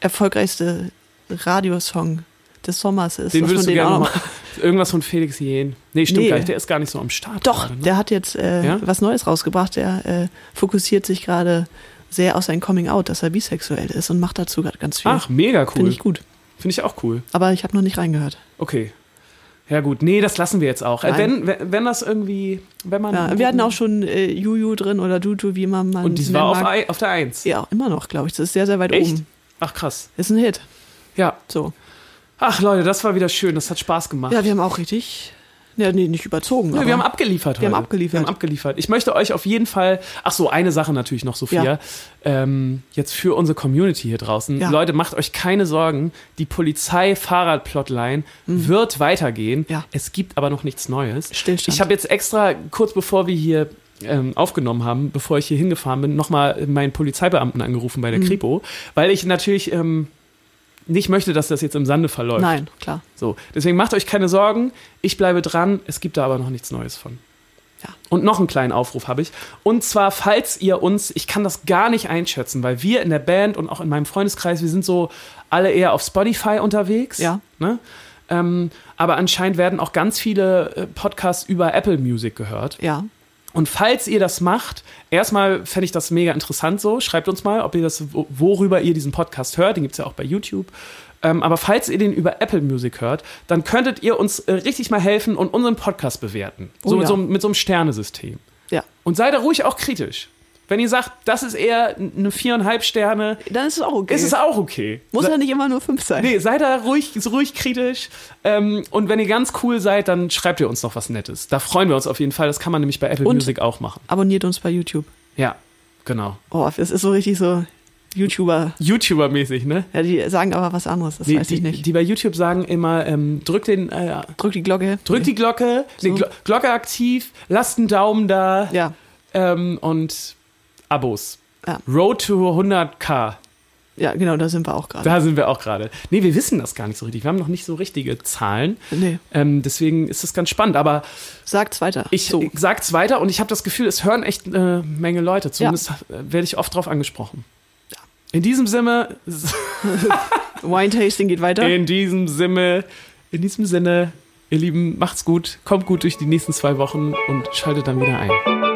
erfolgreichste Radiosong des Sommers ist. Den würdest du man gerne auch noch mal. Irgendwas von Felix Jen. Nee, stimmt Nee. gar nicht. Der ist gar nicht so am Start. Doch, gerade, ne? der hat jetzt äh, Ja? was Neues rausgebracht. Der äh, fokussiert sich gerade sehr auf sein Coming Out, dass er bisexuell ist und macht dazu gerade ganz viel. Ach, mega cool. Finde ich gut. Finde ich auch cool. Aber ich habe noch nicht reingehört. Okay. Ja, gut. Nee, das lassen wir jetzt auch. Äh, Nein. wenn, wenn, das irgendwie. Wenn man. Ja, wir hatten auch schon äh, Juju drin oder Dutu, wie man man Und die war auf, auf der Eins. Ja, immer noch, glaube ich. Das ist sehr, sehr weit Echt? oben. Ach, krass. Ist ein Hit. Ja. So. Ach, Leute, das war wieder schön. Das hat Spaß gemacht. Ja, wir haben auch richtig. Ja, nee, nicht überzogen. Ja, wir haben abgeliefert Wir heute. haben abgeliefert. Wir haben abgeliefert. Ich möchte euch auf jeden Fall, ach so, eine Sache natürlich noch, Sophia, Ja. ähm, jetzt für unsere Community hier draußen. Ja. Leute, macht euch keine Sorgen. Die Polizei-Fahrrad-Plotline wird weitergehen. Mhm. Ja. Es gibt aber noch nichts Neues. Stillstand. Ich habe jetzt extra, kurz bevor wir hier ähm, aufgenommen haben, bevor ich hier hingefahren bin, nochmal meinen Polizeibeamten angerufen Mhm. bei der Kripo, weil ich natürlich ähm, nicht möchte, dass das jetzt im Sande verläuft. Nein, klar. So, deswegen macht euch keine Sorgen. Ich bleibe dran. Es gibt da aber noch nichts Neues von. Ja. Und noch einen kleinen Aufruf habe ich. Und zwar, falls ihr uns, ich kann das gar nicht einschätzen, weil wir in der Band und auch in meinem Freundeskreis, wir sind so alle eher auf Spotify unterwegs. Ja. Ne? Ähm, aber anscheinend werden auch ganz viele äh, Podcasts über Apple Music gehört. Ja. Und falls ihr das macht, erstmal fände ich das mega interessant so. Schreibt uns mal, ob ihr das, wo- worüber ihr diesen Podcast hört. Den gibt es ja auch bei YouTube. Ähm, aber falls ihr den über Apple Music hört, dann könntet ihr uns äh, richtig mal helfen und unseren Podcast bewerten. Oh so, mit ja. so einem- mit so einem Sternesystem. Ja. Und seid da ruhig auch kritisch. Wenn ihr sagt, das ist eher eine viereinhalb Sterne, Dann ist es auch okay. ist es auch okay. Muss ja nicht immer nur fünf sein. Nee, seid da ruhig, so ruhig kritisch. Ähm, und wenn ihr ganz cool seid, dann schreibt ihr uns noch was Nettes. Da freuen wir uns auf jeden Fall. Das kann man nämlich bei Apple Und- Music auch machen. Abonniert uns bei YouTube. Ja, genau. Oh, das ist so richtig so YouTuber. YouTuber-mäßig, ne? Ja, die sagen aber was anderes, das Die, weiß ich die, nicht. die bei YouTube sagen immer, ähm, drück den, äh, Drück die Glocke. drück die Glocke, So. Glo Glocke aktiv, lasst einen Daumen da Ja, ähm, und Abos. Ja. Road to 100k. ja, genau, da sind wir auch gerade. Da sind wir auch gerade. Nee, wir wissen das gar nicht so richtig. Wir haben noch nicht so richtige Zahlen. Nee, Ähm, deswegen ist das ganz spannend. Aber sagt's weiter. ich, so. sag's weiter und ich habe das Gefühl, es hören echt eine Menge Leute. Zumindest äh, werde ich oft drauf angesprochen. In diesem Sinne, Wine Tasting geht weiter. in diesem Sinne, in diesem Sinne, ihr Lieben, macht's gut, kommt gut durch die nächsten zwei Wochen und schaltet dann wieder ein.